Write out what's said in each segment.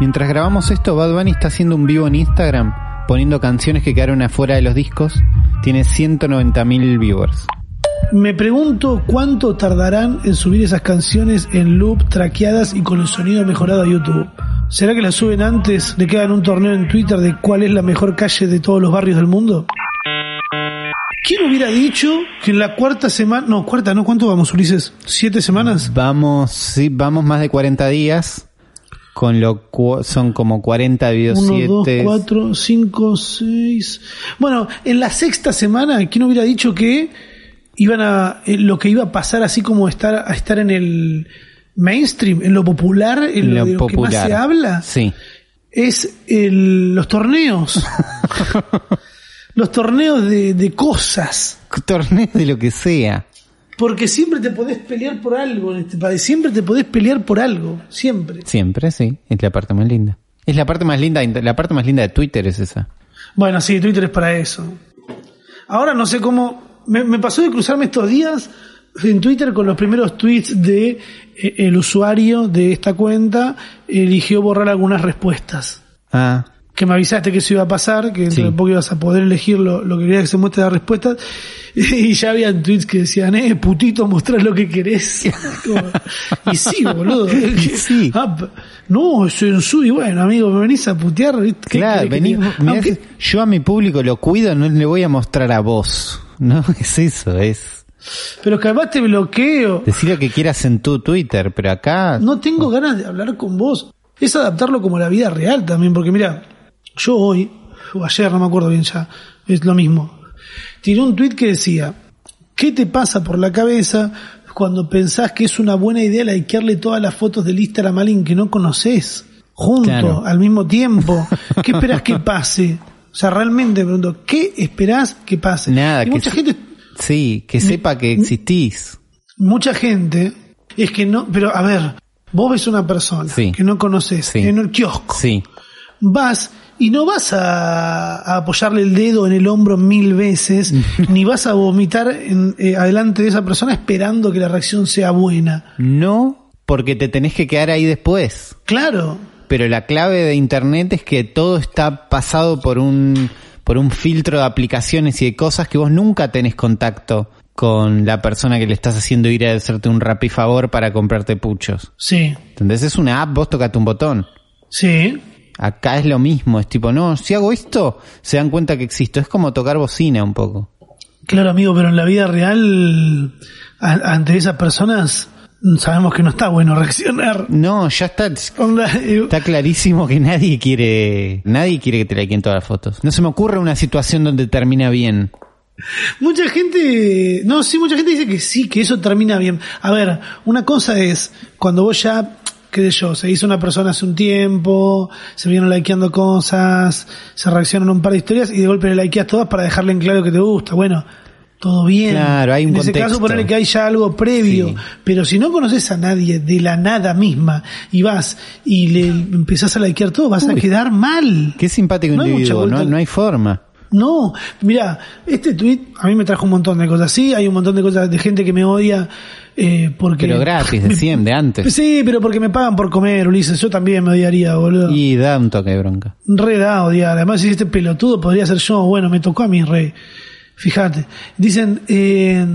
Mientras grabamos esto, Bad Bunny está haciendo un vivo en Instagram, poniendo canciones que quedaron afuera de los discos. Tiene 190.000 viewers. Me pregunto cuánto tardarán en subir esas canciones en loop, traqueadas y con el sonido mejorado a YouTube. ¿Será que las suben antes de que hagan un torneo en Twitter de cuál es la mejor calle de todos los barrios del mundo? ¿Quién hubiera dicho que en la cuarta semana, no, cuarta, no, ¿cuánto vamos, Ulises? ¿Siete semanas? Vamos, sí, vamos más de 40 días. Con lo cu- son como 40 videos, Uno, dos, 7. cuatro, cinco, seis. Bueno, en la sexta semana, ¿quién hubiera dicho que iban a eh, lo que iba a pasar así como estar a estar en el mainstream, en lo popular, en lo, de lo que más se habla? Sí. es el- los torneos. los torneos de, de cosas. Torneos de lo que sea. Porque siempre te podés pelear por algo en este país. Siempre te podés pelear por algo. Siempre. Siempre, sí. Es la parte más linda. Es la parte más linda, la parte más linda de Twitter es esa. Bueno, sí, Twitter es para eso. Ahora no sé cómo. Me, me pasó de cruzarme estos días en Twitter con los primeros tweets de eh, el usuario de esta cuenta eligió borrar algunas respuestas. Ah, que me avisaste que eso iba a pasar, que dentro Sí. de poco ibas a poder elegir lo, lo que querías que se muestre las respuestas, y ya habían tweets que decían, eh, putito, mostrás lo que querés. Y sí, boludo. Sí. Ah, no, censura, y bueno, amigo, me venís a putear, ¿viste? ¿Qué claro, querés que vení, diga? mirá yo a mi público lo cuido, no le voy a mostrar a vos. No, es eso, es pero que además te bloqueo. decir lo que quieras en tu Twitter, pero acá No tengo ganas de hablar con vos. Es adaptarlo como a la vida real también, porque mira, yo hoy, o ayer, no me acuerdo bien ya, es lo mismo. Tiré un tweet que decía, ¿qué te pasa por la cabeza cuando pensás que es una buena idea likearle todas las fotos del Instagram a alguien que no conoces? Junto, Claro. al mismo tiempo. ¿Qué esperás que pase? O sea, realmente me pregunto, ¿qué esperás que pase? nada, Y que mucha se- gente sí, que sepa que existís. mucha gente es que no, pero a ver, vos ves una persona Sí. que no conoces Sí. en el kiosco, Sí, vas y no vas a, a apoyarle el dedo en el hombro mil veces, ni vas a vomitar en, eh, adelante de esa persona esperando que la reacción sea buena. no porque te tenés que quedar ahí después. Claro, Pero la clave de internet es que todo está pasado por un por un filtro de aplicaciones y de cosas que vos nunca tenés contacto con la persona que le estás haciendo ir a hacerte un rapi favor para comprarte puchos. sí, Entonces es una app, vos tocate un botón. sí, Acá es lo mismo, es tipo, no, si hago esto, se dan cuenta que existo. Es como tocar bocina un poco. claro amigo, pero en la vida real, a- ante esas personas, sabemos que no está bueno reaccionar. No, ya está. Está clarísimo que nadie quiere, nadie quiere que te likeen todas las fotos. No se me ocurre una situación donde termina bien. Mucha gente, no, sí, mucha gente dice que sí, que eso termina bien. A ver, una cosa es cuando vos ya, qué sé yo, se hizo una persona hace un tiempo, se vieron likeando cosas, se reaccionan a un par de historias y de golpe le likeas todas para dejarle en claro que te gusta. Bueno, todo bien. Claro, hay un En ese contexto. caso ponerle que hay ya algo previo. Sí. Pero si no conoces a nadie de la nada misma y vas y le empezás a likear todo, vas a quedar mal. Qué simpático No individuo, no, no hay forma. No, mira, este tweet a mí me trajo un montón de cosas. Sí, hay un montón de cosas de gente que me odia eh, porque... Pero gratis, de 100, de antes. Sí, pero porque me pagan por comer, Ulises. Yo también me odiaría, boludo. Y da un toque de bronca. Re da odiar. Además, si este pelotudo podría ser yo. Bueno, me tocó a mí, rey. Fíjate. Dicen, eh,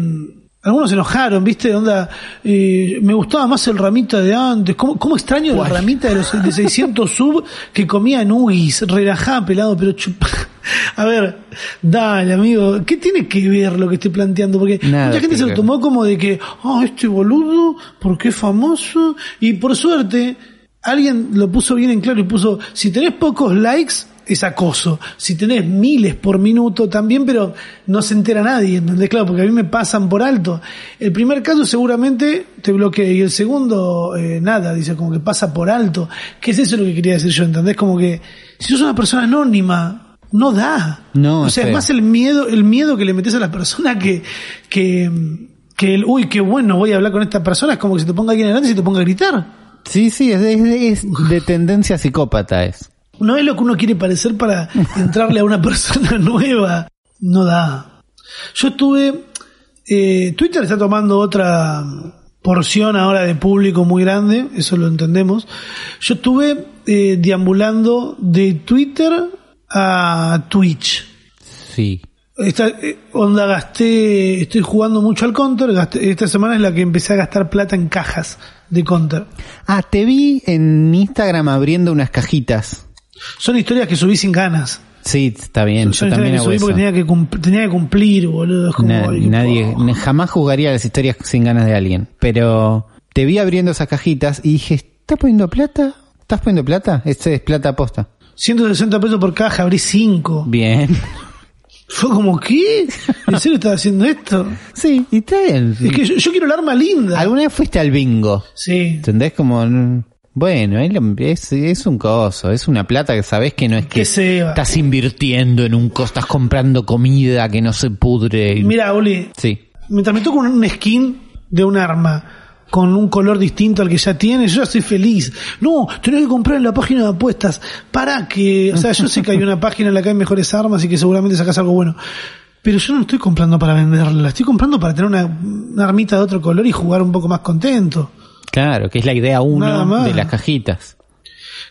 algunos se enojaron, ¿viste? Onda, eh, me gustaba más el ramita de antes. ¿Cómo, cómo extraño la ramita de los de 600 sub que comía en Ugis? Relajada, pelado, pero chupa. A ver, dale, amigo. ¿Qué tiene que ver lo que estoy planteando? Porque Nada mucha gente se lo tomó como de que, ah, este boludo, porque es famoso. Y por suerte, alguien lo puso bien en claro y puso, si tenés pocos likes, es acoso. Si tenés miles por minuto también, pero no se entera nadie, ¿entendés? Claro, porque a mí me pasan por alto. El primer caso seguramente te bloquea y el segundo, eh, nada, dice como que pasa por alto. ¿Qué es eso lo que quería decir yo? ¿Entendés? Como que si sos una persona anónima, no da. No, o sea, es más el miedo, el miedo que le metes a la persona que, que, que el, uy, qué bueno, voy a hablar con esta persona, es como que se te ponga alguien delante y se te ponga a gritar. Sí, sí, es de, es de tendencia psicópata es. No es lo que uno quiere parecer para entrarle a una persona nueva. No da. Yo estuve. eh, Twitter está tomando otra porción ahora de público muy grande, eso lo entendemos. Yo estuve eh, deambulando de Twitter a Twitch. Sí. Esta eh, onda gasté, estoy jugando mucho al Counter, gasté- esta semana es la que empecé a gastar plata en cajas de Counter. Ah, te vi en Instagram abriendo unas cajitas. Son historias que subí sin ganas. Sí, está bien. Son Yo también hago subí eso. porque tenía que, cum- tenía que cumplir, boludo. Es como, Na- nadie, jamás jugaría las historias sin ganas de alguien. Pero te vi abriendo esas cajitas y dije, ¿estás poniendo plata? ¿Estás poniendo plata? Este es plata aposta. 160 pesos por caja, abrí 5. Bien. Fue como, ¿qué? ¿En serio estás haciendo esto? Sí, y está bien. Es que yo, yo quiero el arma linda. ¿Alguna vez fuiste al bingo? Sí. ¿Entendés? Como, mm, bueno, es, es, un coso, es una plata que sabés que no es que Que se estás invirtiendo en un costo, estás comprando comida que no se pudre. Mira, Oli, Sí. mientras me toco un, un skin de un arma con un color distinto al que ya tiene, yo ya estoy feliz. No, tenés que comprar en la página de apuestas. Para que, o sea, yo sé que hay una página en la que hay mejores armas y que seguramente sacas algo bueno. Pero yo no estoy comprando para venderla, estoy comprando para tener una, una armita de otro color y jugar un poco más contento. Claro, que es la idea uno de las cajitas.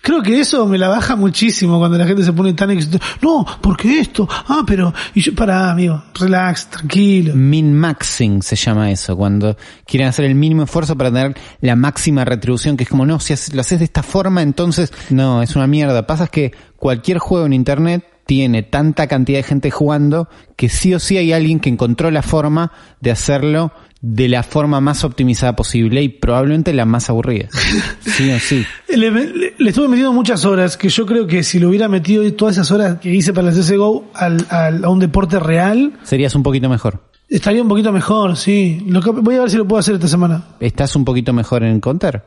Creo que eso me la baja muchísimo cuando la gente se pone tan ex- No, porque esto, ah, pero, y yo, para, amigo, relax, tranquilo. Min-maxing se llama eso, cuando quieren hacer el mínimo esfuerzo para tener la máxima retribución, que es como, no, si lo haces de esta forma, entonces, no, es una mierda. Pasa que cualquier juego en Internet tiene tanta cantidad de gente jugando que sí o sí hay alguien que encontró la forma de hacerlo de la forma más optimizada posible y probablemente la más aburrida. Sí o sí. Le, le- le estuve metiendo muchas horas, que yo creo que si lo hubiera metido todas esas horas que hice para el CSGO al, al- a un deporte real, Serías un poquito mejor. estaría un poquito mejor, sí. Lo que, voy a ver si lo puedo hacer esta semana. ¿Estás un poquito mejor en Counter?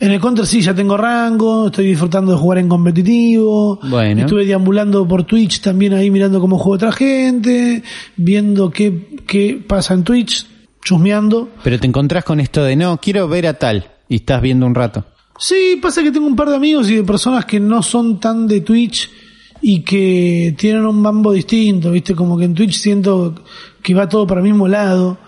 En el Counter sí, ya tengo rango, estoy disfrutando de jugar en competitivo. Bueno. Estuve deambulando por Twitch también ahí mirando cómo juega otra gente, viendo qué, qué pasa en Twitch, chusmeando. Pero te encontrás con esto de, no, quiero ver a tal, y estás viendo un rato. Sí, pasa que tengo un par de amigos y de personas que no son tan de Twitch y que tienen un mambo distinto, ¿viste? Como que en Twitch siento que va todo para el mismo lado.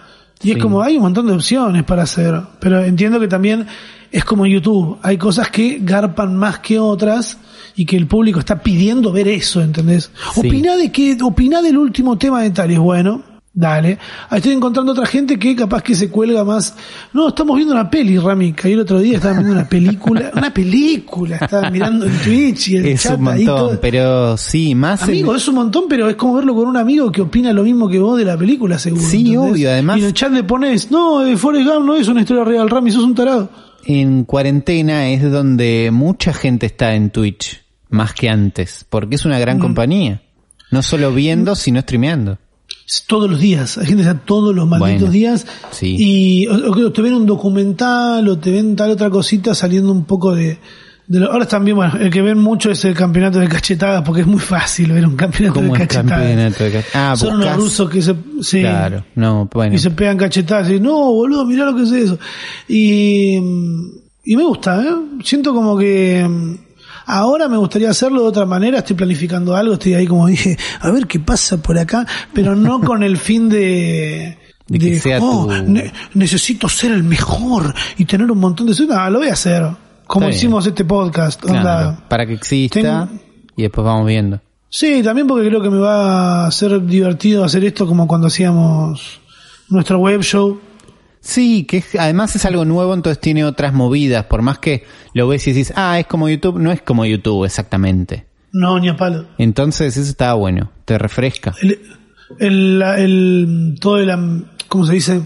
Y es como, hay un montón de opciones para hacer. Pero entiendo que también es como YouTube. Hay cosas que garpan más que otras y que el público está pidiendo ver eso, ¿entendés? Sí. Opina de que, opina del último tema de tal es bueno. Dale. Ahí estoy encontrando otra gente que capaz que se cuelga más. No, estamos viendo una peli, Rami. Caí el otro día, estaban viendo una película. Una película. Estaban mirando en Twitch y el Es chat un ahí montón, todo. pero sí, más en- Amigo, es un montón, pero es como verlo con un amigo que opina lo mismo que vos de la película, seguro. Sí, ¿entendés? obvio, además- Y en el chat le pones, no, eh, Forrest Gump no es una historia real, Rami, sos un tarado. en cuarentena es donde mucha gente está en Twitch, más que antes, porque es una Mm. gran compañía. No solo viendo, sino streameando. Todos los días, hay gente que está todos los malditos Bueno, días sí. y o, o te ven un documental o te ven tal otra cosita saliendo un poco de, de lo- ahora también bueno el que ven mucho es el campeonato de cachetadas porque es muy fácil ver un campeonato de cachetadas campeonato de ca- Ah, son unos rusos que se sí, Claro, no, bueno. y se pegan cachetadas y no boludo mirá lo que es eso y y me gusta ¿eh? siento como que ahora me gustaría hacerlo de otra manera estoy planificando algo estoy ahí como dije a ver qué pasa por acá pero no con el fin de De que sea "Oh, tu- ne- necesito ser el mejor y tener un montón de no, lo voy a hacer como Está bien. hicimos este podcast Claro, onda. para que exista Tengo- y después vamos viendo. Sí, también porque creo que me va a ser divertido hacer esto como cuando hacíamos nuestro web show. Sí, que es- además es algo nuevo, entonces tiene otras movidas. Por más que lo ves y decís, ah, es como YouTube, no es como YouTube exactamente. No, ni a palo. Entonces eso está bueno, te refresca. El, el, la- el- todo el, ¿cómo se dice?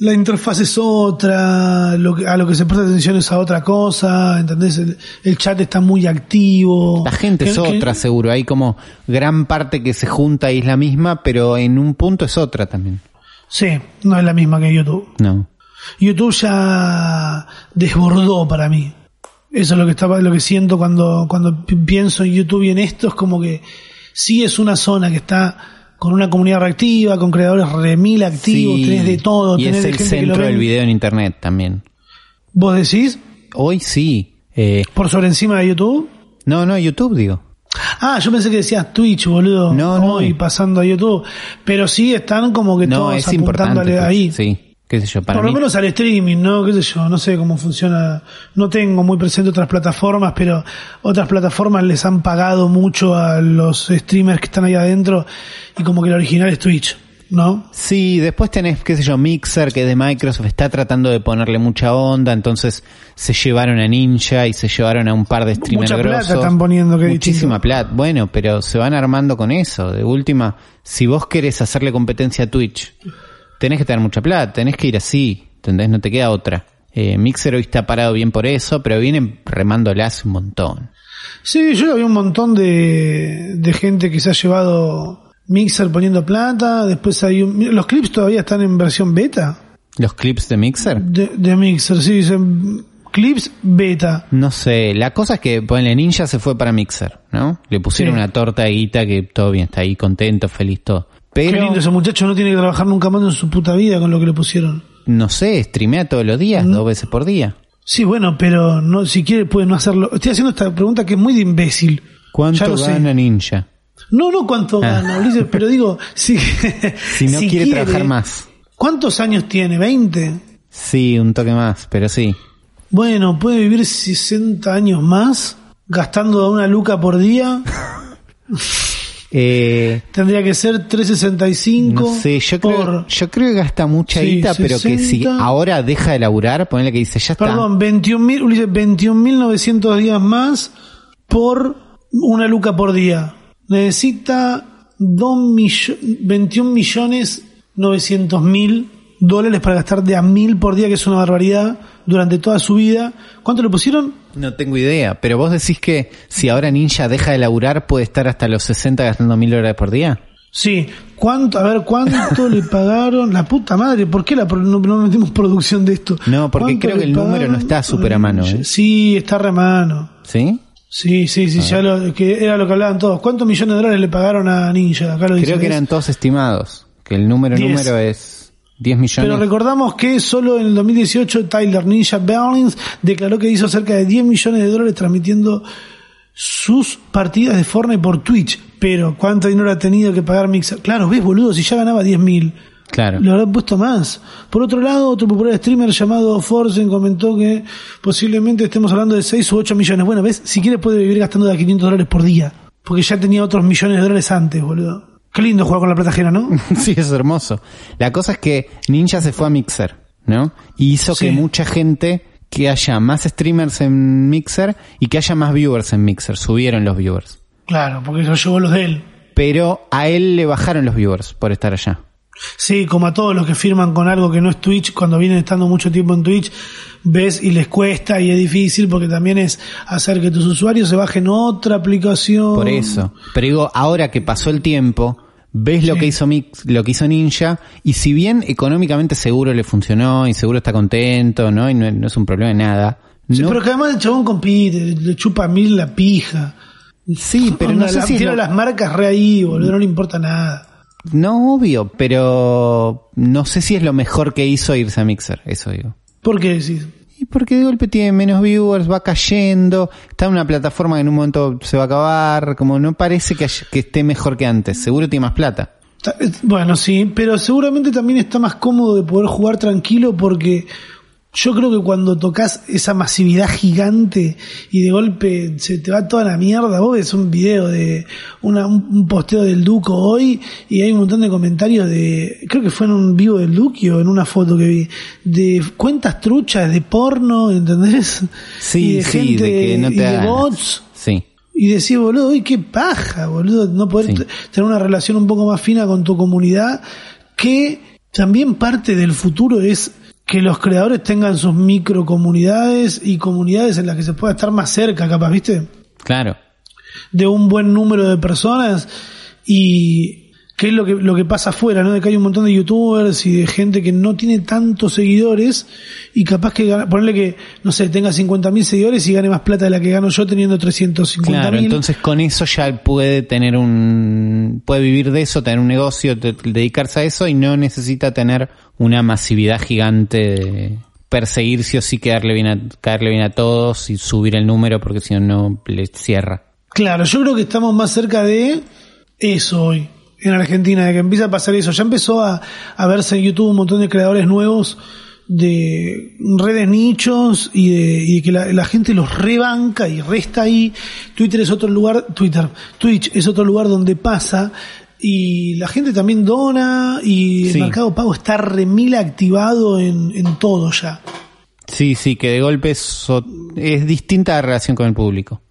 La interfaz es otra, lo que, a lo que se presta atención es a otra cosa, ¿entendés? El, el chat está muy activo. La gente Que- es que- otra, seguro. Hay como gran parte que se junta y es la misma, pero en un punto es otra también. Sí, no es la misma que YouTube. No. YouTube ya desbordó para mí. Eso es lo que estaba, lo que siento cuando, cuando pi- pienso en YouTube y en esto, es como que sí es una zona que está con una comunidad reactiva, con creadores remil activos, Sí, tenés de todo, y tenés es el gente centro del video en internet también. ¿Vos decís? Hoy sí. Eh, ¿Por sobre encima de YouTube? no, no, YouTube digo. Ah, yo pensé que decías Twitch, boludo. No, no. Hoy pasando a YouTube. Pero sí están como que No, todos es apuntándole ahí. Sí. qué sé yo, para Por lo menos al streaming, ¿no? ¿Qué sé yo? No sé cómo funciona. No tengo muy presente otras plataformas, pero otras plataformas les han pagado mucho a los streamers que están ahí adentro y como que el original es Twitch, ¿no? Sí, después tenés, qué sé yo, Mixer, que es de Microsoft, está tratando de ponerle mucha onda, entonces se llevaron a Ninja y se llevaron a un par de streamers Mucha plata grosos. están poniendo, que Muchísima distinto. plata. Bueno, pero se van armando con eso. De última, si vos querés hacerle competencia a Twitch, tenés que tener mucha plata, tenés que ir así, ¿entendés? No te queda otra. Eh, Mixer hoy está parado bien por eso, pero vienen remándola hace un montón. Sí, yo había un montón de, de gente que se ha llevado Mixer poniendo plata. Después hay un- los clips todavía están en versión beta ¿Los clips de Mixer? de, de Mixer, sí, dicen clips beta. No sé, la cosa es que ponle Ninja se fue para Mixer, ¿no? Le pusieron Sí. una torta de guita que todo bien, está ahí contento, feliz todo. Qué Pero, lindo ese muchacho, no tiene que trabajar nunca más en su puta vida con lo que le pusieron. no sé, streamea todos los días, dos veces por día. Sí, bueno, pero no, si quiere puede no hacerlo. Estoy haciendo esta pregunta que es muy de imbécil. ¿Cuánto lo sé. gana Ninja? No, no cuánto Ah. gana, Ulises, pero digo, si, Si no quiere, trabajar más. ¿Cuántos años tiene? ¿20? Sí, un toque más, pero sí. Bueno, puede vivir 60 años más gastando una luca por día. Eh, Tendría que ser 365 no sé, yo por... creo, yo creo que gasta mucha Sí, guita, pero que si 60. ahora deja de laburar, ponele que dice, ya está. Perdón, 21.000, Ulises, 21.900 días más por una luca por día. Necesita 2 millo- 21 millones 900 mil dólares para gastar de a mil por día, que es una barbaridad, durante toda su vida. ¿Cuánto le pusieron? No tengo idea, pero vos decís que si ahora Ninja deja de laburar puede estar hasta los 60 gastando mil dólares por día. Sí. ¿Cuánto? A ver, ¿cuánto le pagaron? La puta madre, ¿por qué la, no, no metimos producción de esto? No, porque ¿Cuánto creo que el número no está súper a mano, ¿eh? Sí, está re a mano. ¿Sí? Sí, sí, sí, ya lo, que era lo que hablaban todos. ¿Cuántos millones de dólares le pagaron a Ninja? Acá lo dice. Creo que eran todos estimados, que el número Diez. número es 10 millones. Pero recordamos que solo en el 2018 Tyler Ninja Billings declaró que hizo cerca de 10 millones de dólares transmitiendo sus partidas de Fortnite por Twitch. Pero ¿cuánto dinero ha tenido que pagar Mixer? Claro, ves boludo, si ya ganaba 10 mil. Claro. Le habrán puesto más. Por otro lado, otro popular streamer llamado Forzen comentó que posiblemente estemos hablando de 6 u 8 millones. Bueno, ves, si quiere puede vivir gastando de a 500 dólares por día. Porque ya tenía otros millones de dólares antes, boludo. Qué lindo jugar con la plata ajena, ¿no? sí, es hermoso. La cosa es que Ninja se fue a Mixer, ¿no? Y hizo Sí. que mucha gente, que haya más streamers en Mixer y que haya más viewers en Mixer. Subieron los viewers. Claro, porque eso llevó los de él. Pero a él le bajaron los viewers por estar allá. Sí, como a todos los que firman con algo que no es Twitch, cuando vienen estando mucho tiempo en Twitch, ves y les cuesta y es difícil porque también es hacer que tus usuarios se bajen otra aplicación. Por eso. Pero digo, ahora que pasó el tiempo, ves lo que hizo Mix, lo que hizo Ninja, y si bien económicamente seguro le funcionó y seguro está contento, ¿no? Y no, no es un problema de nada. Sí, no- pero que además el chabón compite, le chupa a mil la pija. sí, pero no sé la- si tiene lo- las marcas re ahí, boludo, no le importa nada. No, obvio, pero no sé si es lo mejor que hizo irse a Mixer, eso digo. ¿Por qué decís? Y porque de golpe tiene menos viewers, va cayendo, está en una plataforma que en un momento se va a acabar, como no parece que, haya- que esté mejor que antes, seguro tiene más plata. Ta- eh, Bueno, sí, pero seguramente también está más cómodo de poder jugar tranquilo porque yo creo que cuando tocas esa masividad gigante y de golpe se te va toda la mierda, vos ves un video de una, un, posteo del Duco hoy y hay un montón de comentarios de, creo que fue en un vivo del Duque o en una foto que vi, de cuentas truchas de porno, ¿entendés? Sí, y de sí, gente de que no te y de bots. Sí. Y decís, boludo, uy, qué paja, boludo, no poder Sí. tener una relación un poco más fina con tu comunidad, que también parte del futuro es que los creadores tengan sus micro comunidades y comunidades en las que se pueda estar más cerca, capaz, ¿viste? Claro. De un buen número de personas y que es lo que, lo que pasa afuera, ¿no? De que hay un montón de youtubers y de gente que no tiene tantos seguidores y capaz que gana, ponerle que, no sé, tenga 50.000 seguidores y gane más plata de la que gano yo teniendo 350.000. Claro, entonces con eso ya puede tener un, puede vivir de eso, tener un negocio, te- dedicarse a eso y no necesita tener una masividad gigante de perseguir sí o sí quedarle bien a, caerle bien a todos y subir el número porque si no, no le cierra. Claro, yo creo que estamos más cerca de eso hoy. En Argentina, de que empieza a pasar eso. Ya empezó a, a verse en YouTube un montón de creadores nuevos de redes nichos y de, y que la, la gente los rebanca y resta ahí. Twitter es otro lugar, Twitter, Twitch es otro lugar donde pasa y la gente también dona y Sí. el mercado pago está remil activado en, en todo ya. Sí, sí, que de golpe es distinta la relación con el público.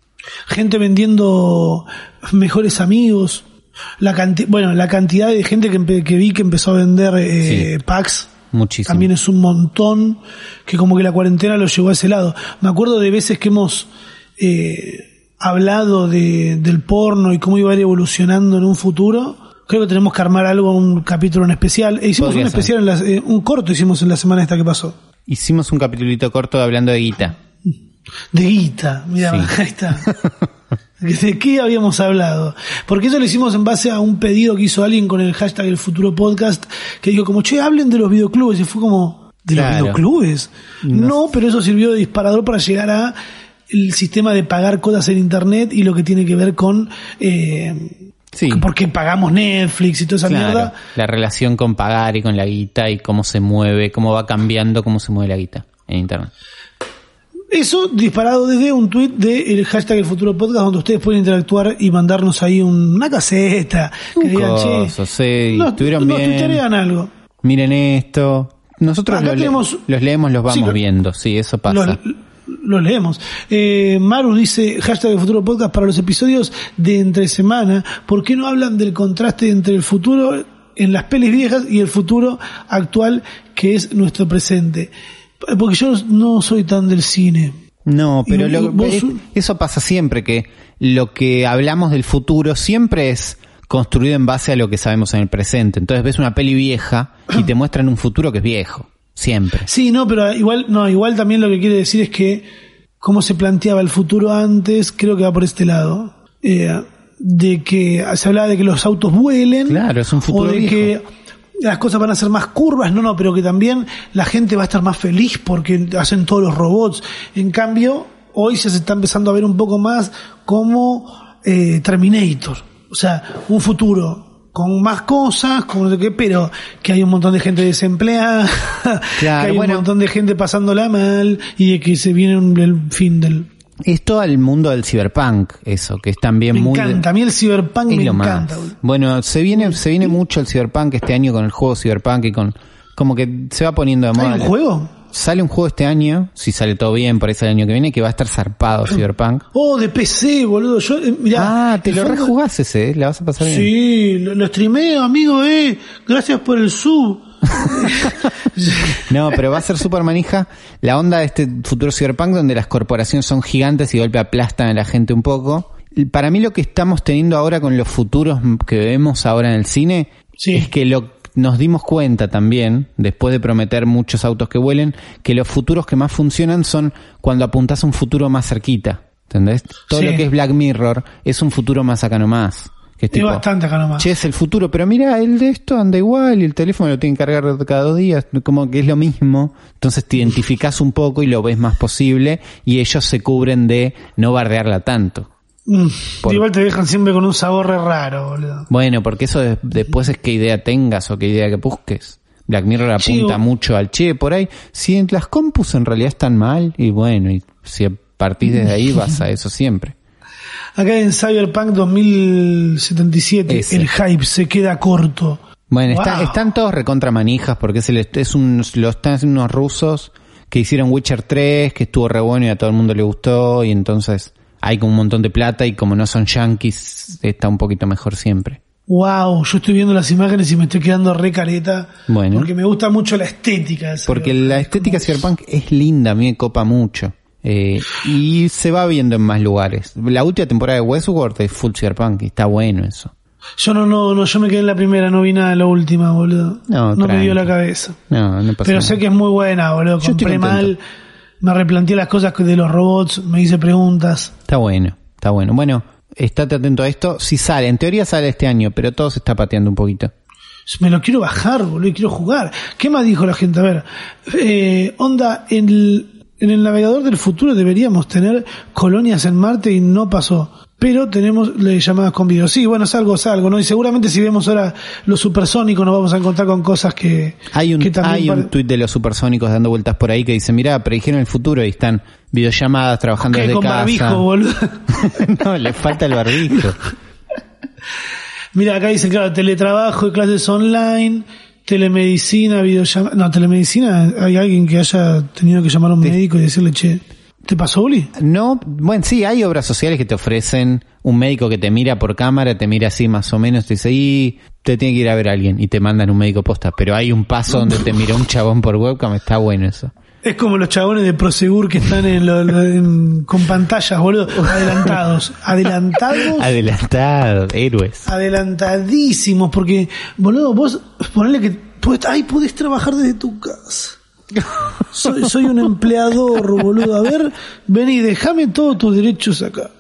Gente vendiendo mejores amigos. La canti- bueno, la cantidad de gente que, que vi que empezó a vender eh, Sí. packs Muchísimo. también es un montón que como que la cuarentena lo llevó a ese lado. Me acuerdo de veces que hemos eh, hablado de, del porno y cómo iba a ir evolucionando en un futuro. Creo que tenemos que armar algo, un capítulo en especial. E hicimos Podría un especial, en la- eh, un corto hicimos en la semana esta que pasó. Hicimos un capitulito corto hablando de guita. De guita, mira, Sí. ahí está. ¿De qué habíamos hablado? Porque eso lo hicimos en base a un pedido que hizo alguien con el hashtag El Futuro Podcast, que dijo como, che, hablen de los videoclubes. Y fue como, ¿de Claro. los videoclubes? No. pero eso sirvió de disparador para llegar a el sistema de pagar cosas en Internet y lo que tiene que ver con... Eh, Sí. Porque pagamos Netflix y toda esa Claro, mierda. la relación con pagar y con la guita y cómo se mueve, cómo va cambiando, cómo se mueve la guita en internet. Eso disparado desde un tweet del hashtag El Futuro Podcast, donde ustedes pueden interactuar y mandarnos ahí un- una caseta. Que Un digan, che, coso, sí, nos, estuvieron nos bien. algo. Miren esto. Nosotros lo le- tenemos- los leemos, los vamos Sí, lo- viendo, sí, eso pasa. Los, los leemos. Eh, Maru dice, hashtag El Futuro Podcast para los episodios de entre semana. ¿Por qué no hablan del contraste entre el futuro en las pelis viejas y el futuro actual que es nuestro presente? Porque yo no soy tan del cine. No, pero lo- vos- es- eso pasa siempre, que lo que hablamos del futuro siempre es construido en base a lo que sabemos en el presente. Entonces ves una peli vieja y te muestran un futuro que es viejo, siempre. Sí, no, pero igual, no, igual también lo que quiere decir es que cómo se planteaba el futuro antes, creo que va por este lado. Eh, de que se hablaba de que los autos vuelen. Claro, es un futuro O de viejo. que las cosas van a ser más curvas, no, no, pero que también la gente va a estar más feliz porque hacen todos los robots. En cambio, hoy se está empezando a ver un poco más como eh, Terminator. O sea, un futuro con más cosas, con no sé qué, pero que hay un montón de gente desempleada, Claro, que hay bueno. un montón de gente pasándola mal y que se viene un- el fin del... Es todo el mundo del cyberpunk, eso, que es también Me muy... de- encanta, a mí el cyberpunk es me lo encanta. más. Bueno, se viene, se viene mucho el cyberpunk este año con el juego cyberpunk y con... Como que se va poniendo de moda. ¿Hay un juego? Sale un juego este año, si sale todo bien, sale el año que viene, que va a estar zarpado Cyberpunk. Oh, de PC, boludo. Yo, eh, mirá, Ah, te lo rejugás ese, ¿eh? la vas a pasar bien. Sí, lo, lo streameo, amigo, eh. Gracias por el sub. No, pero va a ser super manija la onda de este futuro cyberpunk donde las corporaciones son gigantes y de golpe aplastan a la gente un poco. Para mí lo que estamos teniendo ahora con los futuros que vemos ahora en el cine Sí. es que lo nos dimos cuenta también, después de prometer muchos autos que vuelen, que los futuros que más funcionan son cuando apuntas a un futuro más cerquita. ¿Entendés? Todo Sí. lo que es Black Mirror es un futuro más acá nomás. Que es tipo, bastante acá nomás. Che, es el futuro, pero mira, el de esto anda igual y el teléfono lo tienen que cargar cada dos días, como que es lo mismo. Entonces te identificás un poco y lo ves más posible y ellos se cubren de no bardearla tanto. Mm, Por- Igual te dejan siempre con un sabor raro, boludo. Bueno, porque eso de- después es qué idea tengas o qué idea que busques. Black Mirror apunta mucho al che, por ahí. Si las compus en realidad están mal, y bueno, y si partís desde ahí vas a eso siempre. Acá en Cyberpunk 2077 Ese. el hype se queda corto. Bueno, está- están todos recontra manijas porque es, el, es un, lo están unos rusos que hicieron Witcher 3, que estuvo re bueno y a todo el mundo le gustó y entonces hay como un montón de plata y como no son yankees está un poquito mejor siempre. Wow, yo estoy viendo las imágenes y me estoy quedando re careta. Bueno. Porque me gusta mucho la estética. de Porque la estética cyberpunk es linda, a mí me copa mucho. Eh, y se va viendo en más lugares. La última temporada de Westworld es full cyberpunk y está bueno eso. Yo no, no, no, yo me quedé en la primera, no vi nada de la última, boludo. No, me tranqui. dio la cabeza. No, no pasa Pero nada. sé que es muy buena, boludo. Compré mal, me replanteé las cosas de los robots, me hice preguntas. Está bueno, está bueno. Bueno, estate atento a esto. Si sale, en teoría sale este año, pero todo se está pateando un poquito. Me lo quiero bajar, boludo, y quiero jugar. ¿Qué más dijo la gente? A ver, eh, onda, en el, en el navegador del futuro deberíamos tener colonias en Marte y no pasó. pero tenemos llamadas con video. Sí, bueno, es algo, es algo, ¿no? Y seguramente si vemos ahora los supersónicos nos vamos a encontrar con cosas que, Hay un, que hay un tuit de los supersónicos dando vueltas por ahí que dice, mira, predijeron el futuro y están videollamadas trabajando que desde con casa. barbijo, boludo. no, le falta el barbijo. Mira, acá dice, claro, teletrabajo y clases online, telemedicina, videollamada. No, telemedicina, hay alguien que haya tenido que llamar a un médico y decirle, che, ¿te pasó, Uli? No, bueno, sí, hay obras sociales que te ofrecen un médico que te mira por cámara, te mira así más o menos, te dice, y te tiene que ir a ver a alguien y te mandan un médico posta. Pero hay un paso donde te mira un chabón por webcam, está bueno eso. Es como los chabones de Prosegur que están en lo- lo- en- con pantallas, boludo, adelantados. Adelantados. Adelantado, héroes. adelantadísimos, porque, boludo, vos ponele que podés, ay, podés trabajar desde tu casa. Soy, soy un empleador, boludo. A ver, vení, déjame todos tus derechos acá.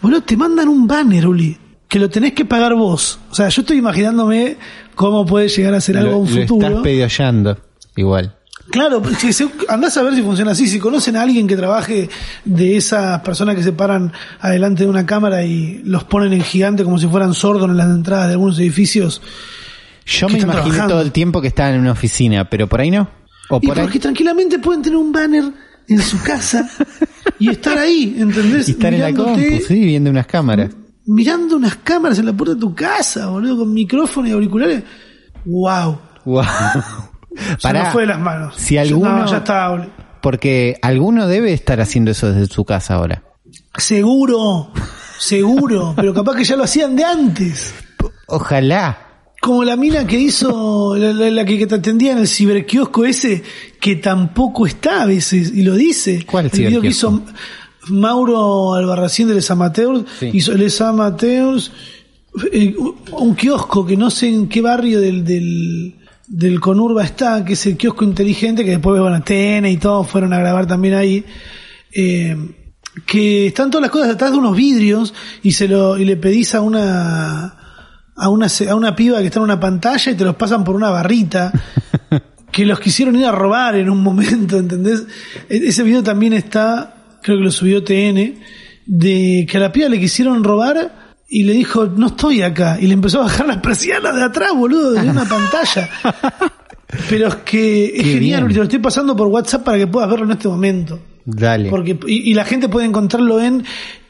Boludo, te mandan un banner, Uli, que lo tenés que pagar vos. O sea, yo estoy imaginándome cómo puede llegar a ser algo en un lo futuro. estás pediollando, igual. Claro, porque si se- andás a ver si funciona así. Si conocen a alguien que trabaje de esas personas que se paran adelante de una cámara y los ponen en gigante como si fueran sordos en las entradas de algunos edificios. Yo me imaginé trabajando. todo el tiempo que estaban en una oficina, pero por ahí no. O Y por ahí. porque tranquilamente pueden tener un banner en su casa y estar ahí, ¿entendés? Y estar en la compu, sí, viendo unas cámaras. Mirando unas cámaras en la puerta de tu casa, boludo, con micrófono y auriculares. ¡Wow! Wow. Se Pará, nos fue de las manos. Si alguno, no, ya está, boludo. porque alguno debe estar haciendo eso desde su casa ahora. Seguro, seguro, pero capaz que ya lo hacían de antes. Ojalá. Como la mina que hizo, la, la- la que, que te atendía en el ciberkiosco ese, que tampoco está a veces, y lo dice. ¿Cuál El video que hizo? Mauro Albarracín de Les Amateurs, Sí. hizo Les Amateurs, eh, un kiosco que no sé en qué barrio del, del, del Conurba está, que es el kiosco inteligente, que después bueno, TN y todos fueron a grabar también ahí. Eh, que están todas las cosas detrás de unos vidrios y se lo y le pedís a una a una se- a una piba que está en una pantalla y te los pasan por una barrita que los quisieron ir a robar en un momento, ¿entendés? E- Ese video también está, creo que lo subió TN, de que a la piba le quisieron robar y le dijo, no estoy acá. Y le empezó a bajar las persianas de atrás, boludo, de una pantalla. Pero es que es Qué genial, bien. Te lo estoy pasando por WhatsApp para que puedas verlo en este momento. Dale. Porque, y, y la gente puede encontrarlo en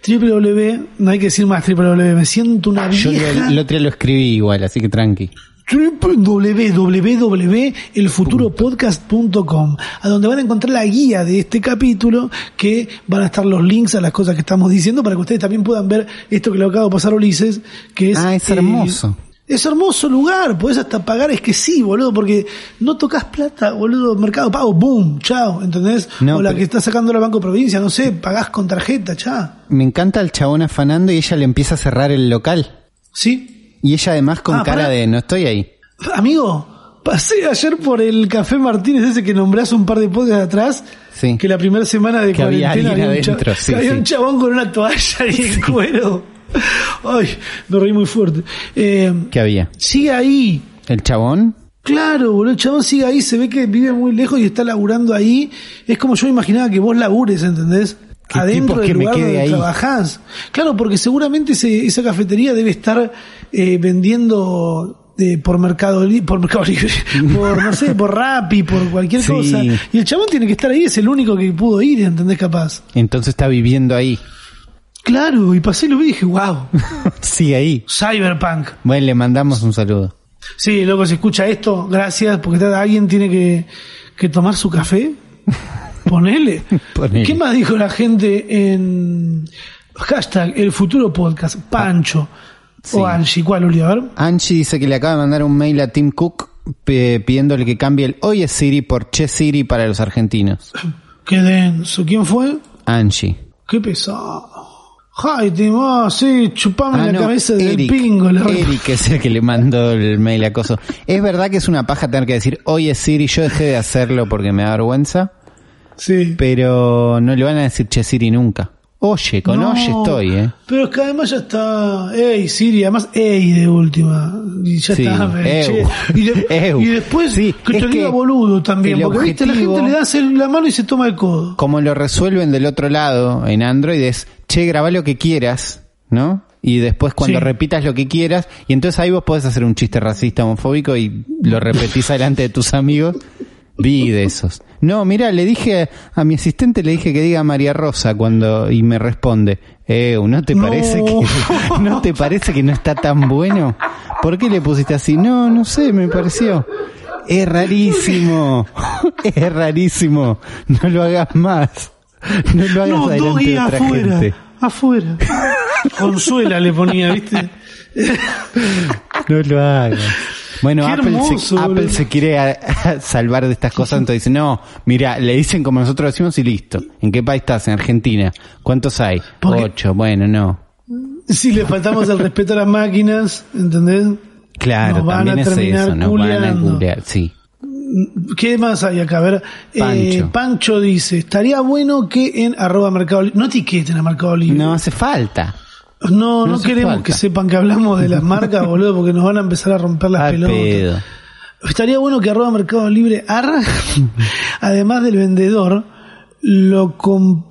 www, no hay que decir más www, me siento una Yo vieja. el, el otro día lo escribí igual, así que tranqui. www.elfuturopodcast.com a donde van a encontrar la guía de este capítulo que van a estar los links a las cosas que estamos diciendo para que ustedes también puedan ver esto que le acabo de pasar a Ulises que es Ah, es eh, hermoso. es hermoso lugar, podés hasta pagar, es que sí, boludo, porque no tocas plata, boludo, mercado pago, boom, chao, ¿entendés? No, o la que está sacando el Banco Provincia, no sé, pagás con tarjeta, chao. Me encanta el chabón afanando y ella le empieza a cerrar el local. ¿Sí? Y ella además con Ah, cara de no estoy ahí. Amigo, pasé ayer por el Café Martínez ese que nombrás un par de podcasts atrás. Sí. Que la primera semana de Que cuarentena había, un, cha- adentro, sí, había sí. un chabón con una toalla y en cuero. Ay, me reí muy fuerte. Eh, ¿Qué había? sigue ahí. ¿El chabón? Claro, boludo, el chabón sigue ahí, se ve que vive muy lejos y está laburando ahí. Es como yo imaginaba que vos labures, ¿entendés? ¿Qué Adentro del que lugar donde ahí? trabajás. Claro, porque seguramente ese- esa cafetería debe estar eh, vendiendo eh, por Mercado Libre, por Mercado Libre, por, no sé, por Rappi, por cualquier Sí. cosa. Y el chabón tiene que estar ahí, es el único que pudo ir, ¿entendés? Capaz. Entonces está viviendo ahí. Claro, y pasé lo vi y dije, wow, Sigue ahí. Cyberpunk. Bueno, le mandamos un saludo. Sí, loco, si escucha esto, gracias, porque alguien tiene que, que tomar su café. Ponele. Ponele. ¿Qué más dijo la gente en hashtag el futuro podcast? Pancho Sí. o Angie, ¿cuál Uli? A ver. Angie dice que le acaba de mandar un mail a Tim Cook pidiéndole que cambie el Oye Siri por Che Siri para los argentinos. Qué denso. ¿Quién fue? Angie. Qué pesado. Ay, Timo, sí, chupame Ah, la no, cabeza del pingo. la- Eric es el que le mandó el mail acoso. Es verdad que es una paja tener que decir, oye Siri, yo dejé de hacerlo porque me da vergüenza, Sí. pero no le van a decir Che Siri nunca. Oye, con No, oye estoy, eh. Pero es que además ya está. Ey, Siri, además, ey de última. Y ya Sí, está. y, de- y después Sí, que te diga boludo también. Porque viste, la objetivo- gente le el- la mano y se toma el codo. Como lo resuelven del otro lado en Android es, che, graba lo que quieras, ¿no? Y después cuando Sí. repitas lo que quieras, y entonces ahí vos podés hacer un chiste racista, homofóbico y lo repetís delante de tus amigos. Vi de esos. No, mira, le dije a mi asistente, le dije que diga María Rosa cuando, y me responde, eh, ¿no te No. parece que, no te parece que no está tan bueno? ¿Por qué le pusiste así? No, no sé, me pareció. Es rarísimo, es rarísimo. No lo hagas más. No lo hagas No, delante de otra afuera. gente. Afuera. Consuela le ponía, ¿viste? No lo hagas. Bueno, Qué Apple, hermoso, se, Apple se quiere a- a salvar de estas cosas, entonces dice, no, mira, le dicen como nosotros decimos y listo. ¿En qué país estás? En Argentina. ¿Cuántos hay? Porque- Ocho. Bueno, no. Si le faltamos el respeto a las máquinas, ¿entendés? Claro, Nos van también a es eso, nos van a culear, sí. ¿Qué más hay acá? A ver, eh, Pancho. Pancho dice, estaría bueno que en arroba mercado libre, no etiqueten a mercado libre. No hace falta. No, no, queremos falta. que sepan que hablamos de las marcas, boludo, porque nos van a empezar a romper las Al pelotas. pedo. Estaría bueno que arroba Mercado Libre arra, además del vendedor, lo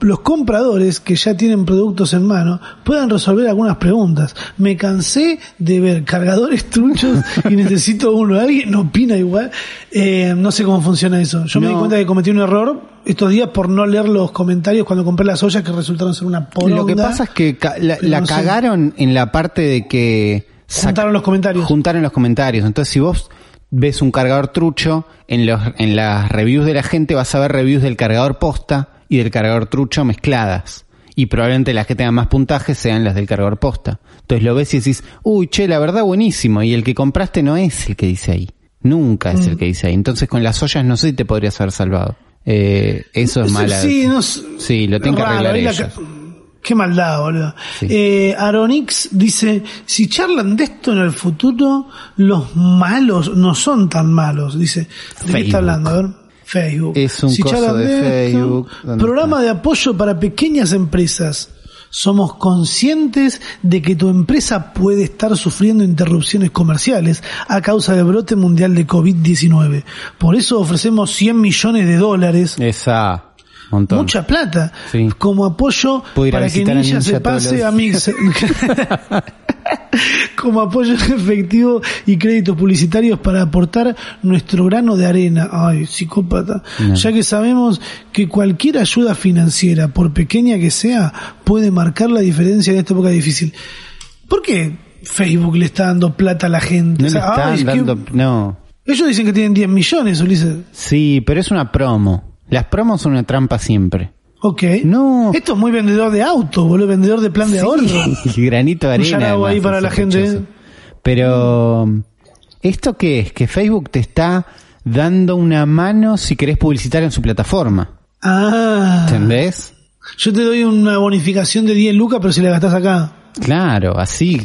los compradores que ya tienen productos en mano puedan resolver algunas preguntas. Me cansé de ver cargadores truchos y necesito uno. ¿Alguien opina igual? Eh, no sé cómo funciona eso. Yo me di cuenta que cometí un error estos días por no leer los comentarios cuando compré las ollas que resultaron ser una poronga. Lo que pasa es que ca- la, pero la no sé. cagaron en la parte de que Juntaron los comentarios. juntaron los comentarios. Entonces, si vos ves un cargador trucho, en, los, en las reviews de la gente vas a ver reviews del cargador posta y del cargador trucho mezcladas. Y probablemente las que tengan más puntaje sean las del cargador posta. Entonces lo ves y decís, uy, che, la verdad buenísimo. Y el que compraste no es el que dice ahí. Nunca es el que dice ahí. Entonces con las ollas no sé si te podrías haber salvado. Eh, eso es mala. Sí, no sé. Sí, lo tienen que arreglar la ellos. Qué maldad, boludo. Sí. Eh, Aronix dice, si charlan de esto en el futuro, los malos no son tan malos. Dice, ¿de qué está hablando? A ver. Facebook. Es un si coso charlan de esto, Facebook. ¿Dónde programa de apoyo para pequeñas empresas. Somos conscientes de que tu empresa puede estar sufriendo interrupciones comerciales a causa del brote mundial de COVID-19. Por eso ofrecemos 100 millones de dólares Esa. Montón. mucha plata Sí. como apoyo para que Ninja se Ninja todos pase los a Mixer. como apoyo en efectivo y créditos publicitarios para aportar nuestro grano de arena. Ay, psicópata. No. Ya que sabemos que cualquier ayuda financiera, por pequeña que sea, puede marcar la diferencia en esta época difícil. ¿Por qué Facebook le está dando plata a la gente? No O le están ay, es que dando, no. ellos dicen que tienen 10 millones, Ulises. Sí, pero es una promo. Las promos son una trampa siempre. Ok. No. Esto es muy vendedor de auto, boludo, vendedor de plan de ahorro. Sí, granito de Un arena. yarao ahí además, para la gente. sospechoso. Pero, ¿esto qué es? Que Facebook te está dando una mano si querés publicitar en su plataforma. Ah. ¿Entendés? Yo te doy una bonificación de 10 lucas, pero si la gastás acá. Claro, así.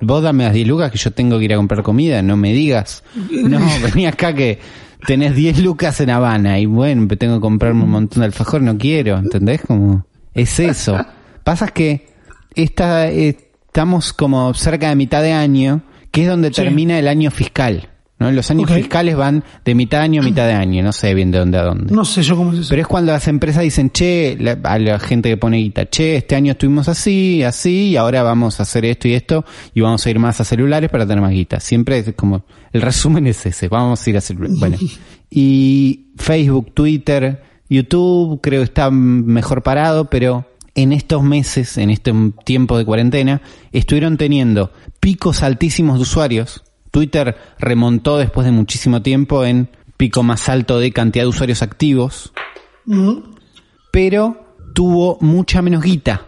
Vos dame las 10 lucas que yo tengo que ir a comprar comida, no me digas. No, vení acá que tenés 10 lucas en Habana y bueno, tengo que comprarme un montón de alfajor, no quiero, ¿entendés? Como, es eso. Pasa que esta, eh, estamos como cerca de mitad de año, que es donde Sí. termina el año fiscal. ¿No? Los años fiscales van de mitad de año a mitad de año, no sé bien de dónde a dónde. No sé yo cómo es eso. Pero es cuando las empresas dicen, che, la- a la gente que pone guita, che, este año estuvimos así, así, y ahora vamos a hacer esto y esto, y vamos a ir más a celulares para tener más guita. Siempre es como, el resumen es ese, vamos a ir a celulares. Bueno. Y Facebook, Twitter, YouTube, creo que está mejor parado, pero en estos meses, en este tiempo de cuarentena, estuvieron teniendo picos altísimos de usuarios. Twitter remontó después de muchísimo tiempo en pico más alto de cantidad de usuarios activos, pero tuvo mucha menos guita.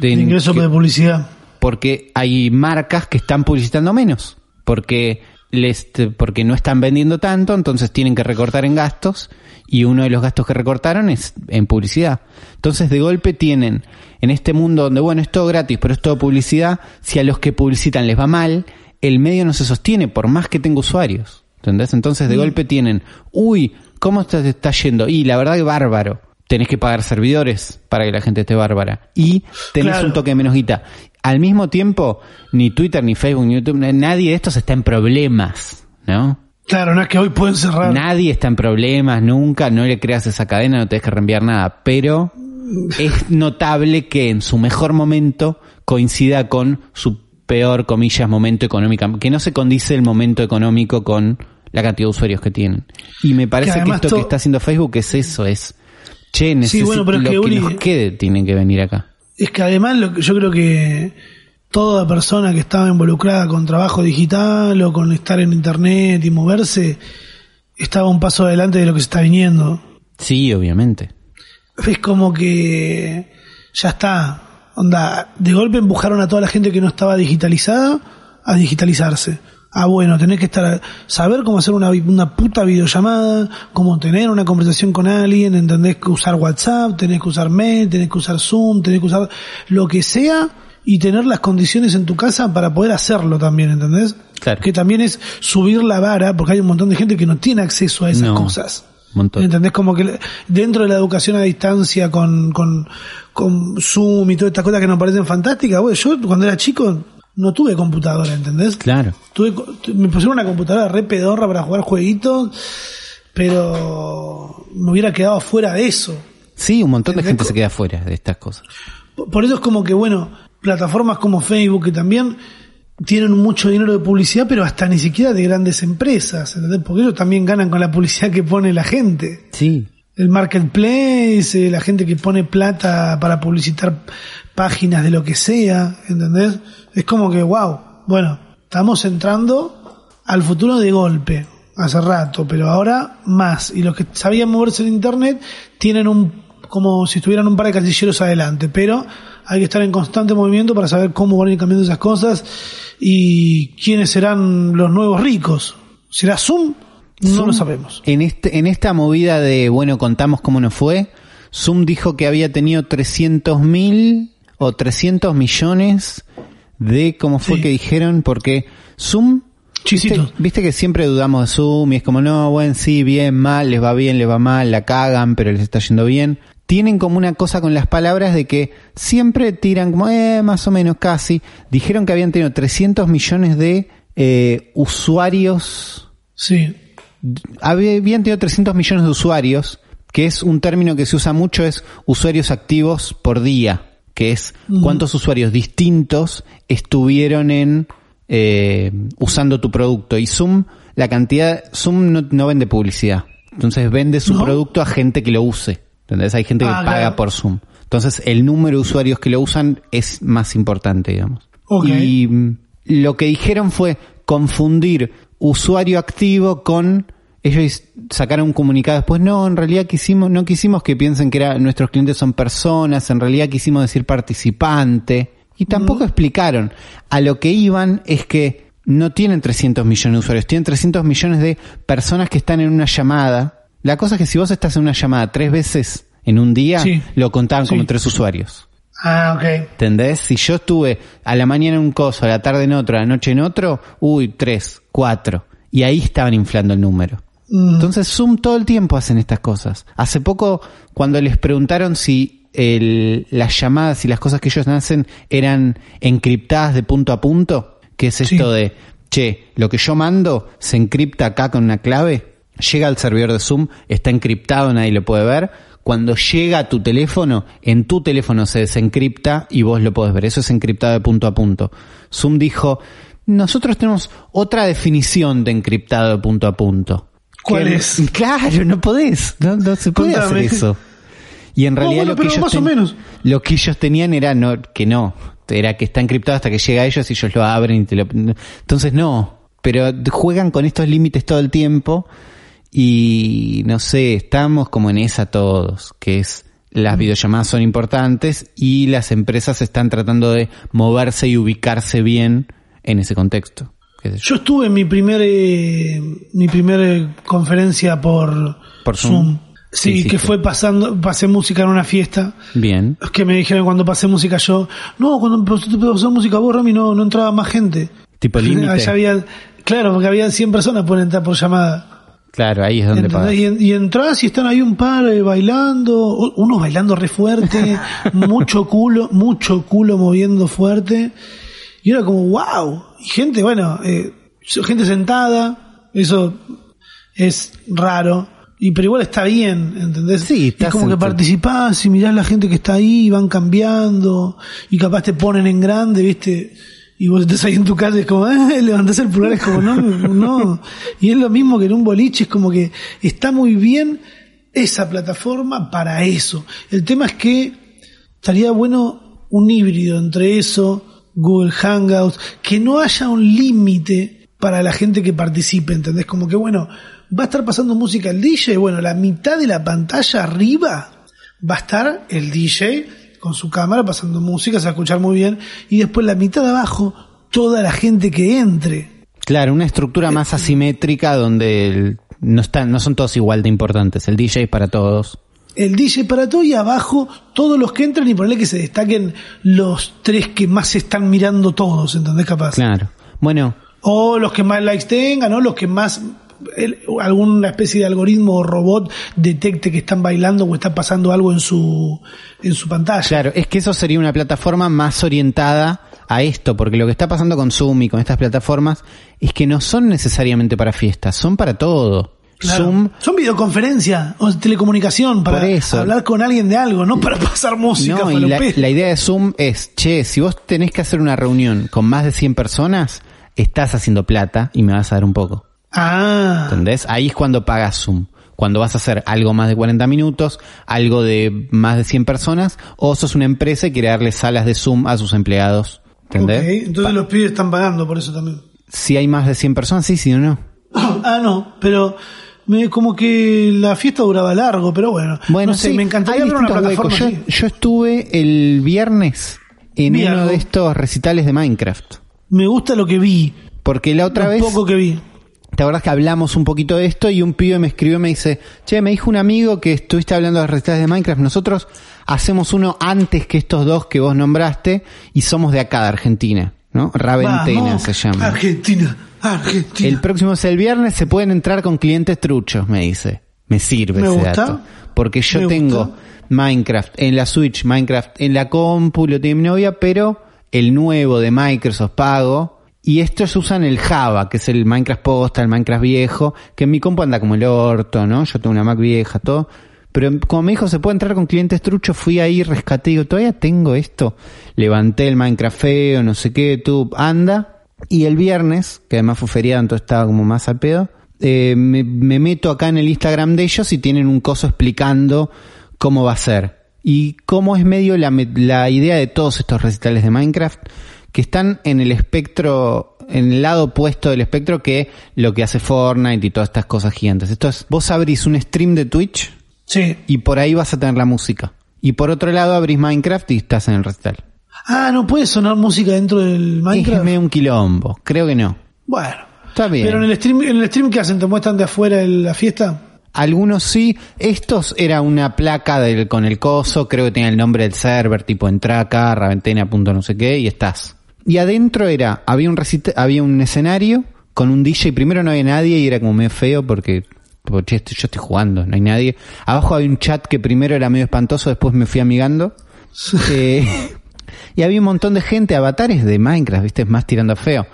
De- De ingreso que- de publicidad. porque hay marcas que están publicitando menos, porque les, porque no están vendiendo tanto, entonces tienen que recortar en gastos y uno de los gastos que recortaron es en publicidad. Entonces de golpe tienen en este mundo donde bueno es todo gratis, pero es todo publicidad, si a los que publicitan les va mal, el medio no se sostiene por más que tenga usuarios. ¿Entendés? Entonces de golpe tienen, uy, ¿cómo te está yendo? Y la verdad que bárbaro. Tenés que pagar servidores para que la gente esté bárbara. Y tenés Claro. un toque de menos guita. Al mismo tiempo, ni Twitter, ni Facebook, ni YouTube, nadie de estos está en problemas, ¿no? Claro, no es que hoy pueden cerrar. Nadie está en problemas, nunca, no le creas esa cadena, no tenés que reenviar nada. Pero es notable que en su mejor momento coincida con su peor, comillas, momento económico, que no se condice el momento económico con la cantidad de usuarios que tienen. Y me parece que, esto que está haciendo Facebook es eso, es, che, necesito lo que, nos quede, tienen que venir acá. Es que además lo, yo creo que toda persona que estaba involucrada con trabajo digital o con estar en internet y moverse, estaba un paso adelante de lo que se está viniendo. Sí, obviamente. Es como que ya está. Onda, de golpe empujaron a toda la gente que no estaba digitalizada a digitalizarse. Ah, bueno, tenés que estar, saber cómo hacer una, una puta videollamada, cómo tener una conversación con alguien, entendés que usar WhatsApp, tenés que usar Mail, tenés que usar Zoom, tenés que usar lo que sea y tener las condiciones en tu casa para poder hacerlo también, ¿entendés? Claro. Que también es subir la vara, porque hay un montón de gente que no tiene acceso a esas cosas. Montón. ¿Entendés? Como que dentro de la educación a distancia con, con, con Zoom y todas estas cosas que nos parecen fantásticas, bueno, yo cuando era chico no tuve computadora, ¿entendés? Claro. Tuve, me pusieron una computadora re pedorra para jugar jueguitos, pero me hubiera quedado fuera de eso. Sí, un montón de gente se queda fuera de estas cosas. Por eso es como que, bueno, plataformas como Facebook que también tienen mucho dinero de publicidad, pero hasta ni siquiera de grandes empresas, ¿entendés? Porque ellos también ganan con la publicidad que pone la gente. Sí. El marketplace, eh, la gente que pone plata para publicitar páginas de lo que sea, ¿entendés? Es como que, wow, bueno, estamos entrando al futuro de golpe, hace rato, pero ahora más. Y los que sabían moverse en Internet tienen un, como si estuvieran un par de casilleros adelante, pero hay que estar en constante movimiento para saber cómo van a ir cambiando esas cosas y quiénes serán los nuevos ricos. ¿Será Zoom? No lo sabemos. En, este, en esta movida de, bueno, contamos cómo nos fue, Zoom dijo que había tenido 300 mil o 300 millones de, ¿cómo fue que dijeron? Porque Zoom ¿Viste, Viste, que siempre dudamos de Zoom y es como, no, bueno, sí, bien, mal, les va bien, les va mal, la cagan, pero les está yendo bien tienen como una cosa con las palabras de que siempre tiran como, eh, más o menos casi. Dijeron que habían tenido 300 millones de eh, usuarios. Sí. Habían tenido 300 millones de usuarios, que es un término que se usa mucho, es usuarios activos por día, que es cuántos usuarios distintos estuvieron en eh, usando tu producto. Y Zoom, la cantidad, Zoom no, vende publicidad. Entonces vende su producto a gente que lo use. ¿Entendés? Hay gente que ah, paga por Zoom. Entonces, el número de usuarios que lo usan es más importante, digamos. Y mm, lo que dijeron fue confundir usuario activo con ellos sacaron un comunicado después, no, en realidad quisimos, no quisimos que piensen que era, nuestros clientes son personas, en realidad quisimos decir participante. Y tampoco explicaron. A lo que iban es que no tienen 300 millones de usuarios, tienen 300 millones de personas que están en una llamada la cosa es que si vos estás en una llamada tres veces en un día, lo contaban como tres usuarios. Ah, ok. ¿Entendés? Si yo estuve a la mañana en un coso, a la tarde en otro, a la noche en otro, uy, tres, cuatro. Y ahí estaban inflando el número. Mm. Entonces Zoom todo el tiempo hacen estas cosas. Hace poco, cuando les preguntaron si el, las llamadas y las cosas que ellos hacen eran encriptadas de punto a punto, que es esto de, che, lo que yo mando se encripta acá con una clave, llega al servidor de Zoom, está encriptado, nadie lo puede ver. Cuando llega a tu teléfono, en tu teléfono se desencripta y vos lo podés ver. Eso es encriptado de punto a punto. Zoom dijo, nosotros tenemos otra definición de encriptado de punto a punto. ¿Cuál es? Claro, no podés, no, se puede hacer eso. Y en realidad lo, que ellos menos. lo que ellos tenían era no, que no, era que está encriptado hasta que llega a ellos y ellos lo abren y te lo... Entonces no, pero juegan con estos límites todo el tiempo y no sé, estamos como en esa todos, que es las videollamadas son importantes y las empresas están tratando de moverse y ubicarse bien en ese contexto. Yo estuve en mi primer eh, mi primer conferencia por, ¿Por Zoom. Sí, que fue pasando, pasé música en una fiesta. Bien. Que me dijeron cuando pasé música yo, no, cuando pasé música vos, Rami, no, no entraba más gente. Tipo límite. había, claro, porque había 100 personas por entrar por llamada. Claro, ahí es donde pasa. Y, y, entras y están ahí un par eh, bailando, unos bailando re fuerte, mucho culo, mucho culo moviendo fuerte. Y era como, wow. Y gente, bueno, eh, gente sentada, eso es raro. Y pero igual está bien, ¿entendés? Sí, es estás como en que participás y mirás la gente que está ahí, y van cambiando, y capaz te ponen en grande, ¿viste? Y vos estás ahí en tu casa, es como, eh, el pulgar, es como, no, no. Y es lo mismo que en un boliche, es como que está muy bien esa plataforma para eso. El tema es que estaría bueno un híbrido entre eso, Google Hangouts, que no haya un límite para la gente que participe, ¿entendés? Como que bueno, va a estar pasando música el DJ, bueno, la mitad de la pantalla arriba va a estar el DJ con su cámara pasando música, se va a escuchar muy bien, y después la mitad de abajo, toda la gente que entre. Claro, una estructura más asimétrica donde el- no están, no son todos igual de importantes. El DJ es para todos. El DJ para todo y abajo todos los que entran y ponerle que se destaquen los tres que más se están mirando todos, ¿entendés capaz? Claro. Bueno, O los que más likes tengan, o los que más el- alguna especie de algoritmo o robot detecte que están bailando o está pasando algo en su en su pantalla. claro, es que eso sería una plataforma más orientada a esto, porque lo que está pasando con Zoom y con estas plataformas es que no son necesariamente para fiestas, son para todo. Claro. Zoom Son videoconferencias o telecomunicación para hablar con alguien de algo, no para pasar música. No, y la, la idea de Zoom es, che, si vos tenés que hacer una reunión con más de 100 personas, estás haciendo plata y me vas a dar un poco. Ah, ¿Entendés? Ahí es cuando pagas Zoom. Cuando vas a hacer algo más de 40 minutos, algo de más de 100 personas, o sos una empresa y quiere darle salas de Zoom a sus empleados. ¿Entendés? Entonces los pibes están pagando por eso también. Si hay más de 100 personas, sí, sí o no. Ah, no, pero me, como que la fiesta duraba largo, pero bueno. Bueno, no sé, sí, me encantaría ver una plataforma. Yo, estuve el viernes en uno de estos recitales de Minecraft. Me gusta lo que vi, Porque la otra lo vez... poco que vi. ¿Te acuerdas que hablamos un poquito de esto y un pibe me escribió y me dice, che, me dijo un amigo que estuviste hablando de recitales de Minecraft, nosotros hacemos uno antes que estos dos que vos nombraste y somos de acá, de Argentina, ¿no? Raventena Vamos, se llama. Argentina, Argentina. El próximo es el viernes, se pueden entrar con clientes truchos, me dice. Me sirve Me ese gusta. dato. Porque yo Me tengo gusta. Minecraft en la Switch, Minecraft en la compu, lo tiene mi novia, pero el nuevo de Microsoft pago. Y estos usan el Java, que es el Minecraft posta, el Minecraft viejo, que en mi compu anda como el orto, ¿no? Yo tengo una Mac vieja, todo. Pero como me dijo, se puede entrar con clientes truchos, fui ahí, rescaté, digo, todavía tengo esto. Levanté el Minecraft feo, no sé qué, tú, anda. Y el viernes, que además fue feriado, entonces estaba como más a pedo, eh, me, me meto acá en el Instagram de ellos y tienen un coso explicando cómo va a ser. Y cómo es medio la, la idea de todos estos recitales de Minecraft, que están en el espectro, en el lado opuesto del espectro que lo que hace Fortnite y todas estas cosas gigantes. Esto es, vos abrís un stream de Twitch Sí. y por ahí vas a tener la música. Y por otro lado abrís Minecraft y estás en el recital. Ah, no puede sonar música dentro del Minecraft. Es medio un quilombo, creo que no. Bueno. Está bien. Pero en el stream, en el stream que hacen, te muestran de afuera el- la fiesta. Algunos sí, estos era una placa del, con el coso, creo que tenía el nombre del server, tipo entra acá, raventena, punto no sé qué, y estás. Y adentro era, había un recita- había un escenario con un DJ, primero no había nadie y era como medio feo porque, porque yo estoy jugando, no hay nadie. Abajo había un chat que primero era medio espantoso, después me fui amigando. Eh, y había un montón de gente, avatares de Minecraft, viste, más tirando feo.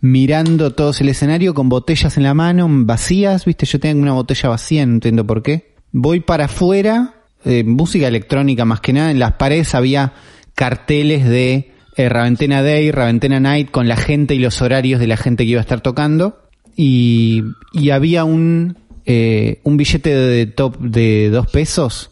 Mirando todos el escenario con botellas en la mano, vacías, viste, yo tengo una botella vacía, no entiendo por qué. Voy para afuera, eh, música electrónica más que nada, en las paredes había carteles de eh, Raventena Day, Raventena Night, con la gente y los horarios de la gente que iba a estar tocando. Y, y había un, eh, un billete de top de dos pesos.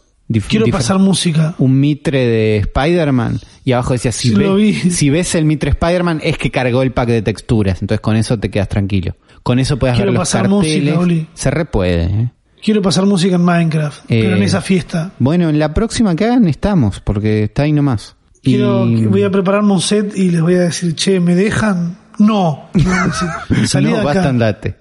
Quiero pasar música. un mitre de Spider-Man y abajo decía si, Sí, ve- si ves el mitre Spider-Man es que cargó el pack de texturas, entonces con eso te quedas tranquilo. Con eso puedes Quiero ver los pasar carteles. música, Oli. Se repuede. ¿eh? Quiero pasar música en Minecraft, pero en Eh, esa fiesta. Bueno, en la próxima que hagan estamos, porque está ahí nomás. Quiero, voy a prepararme un set y les voy a decir, che, ¿me dejan? No. Salí no, acá. andate.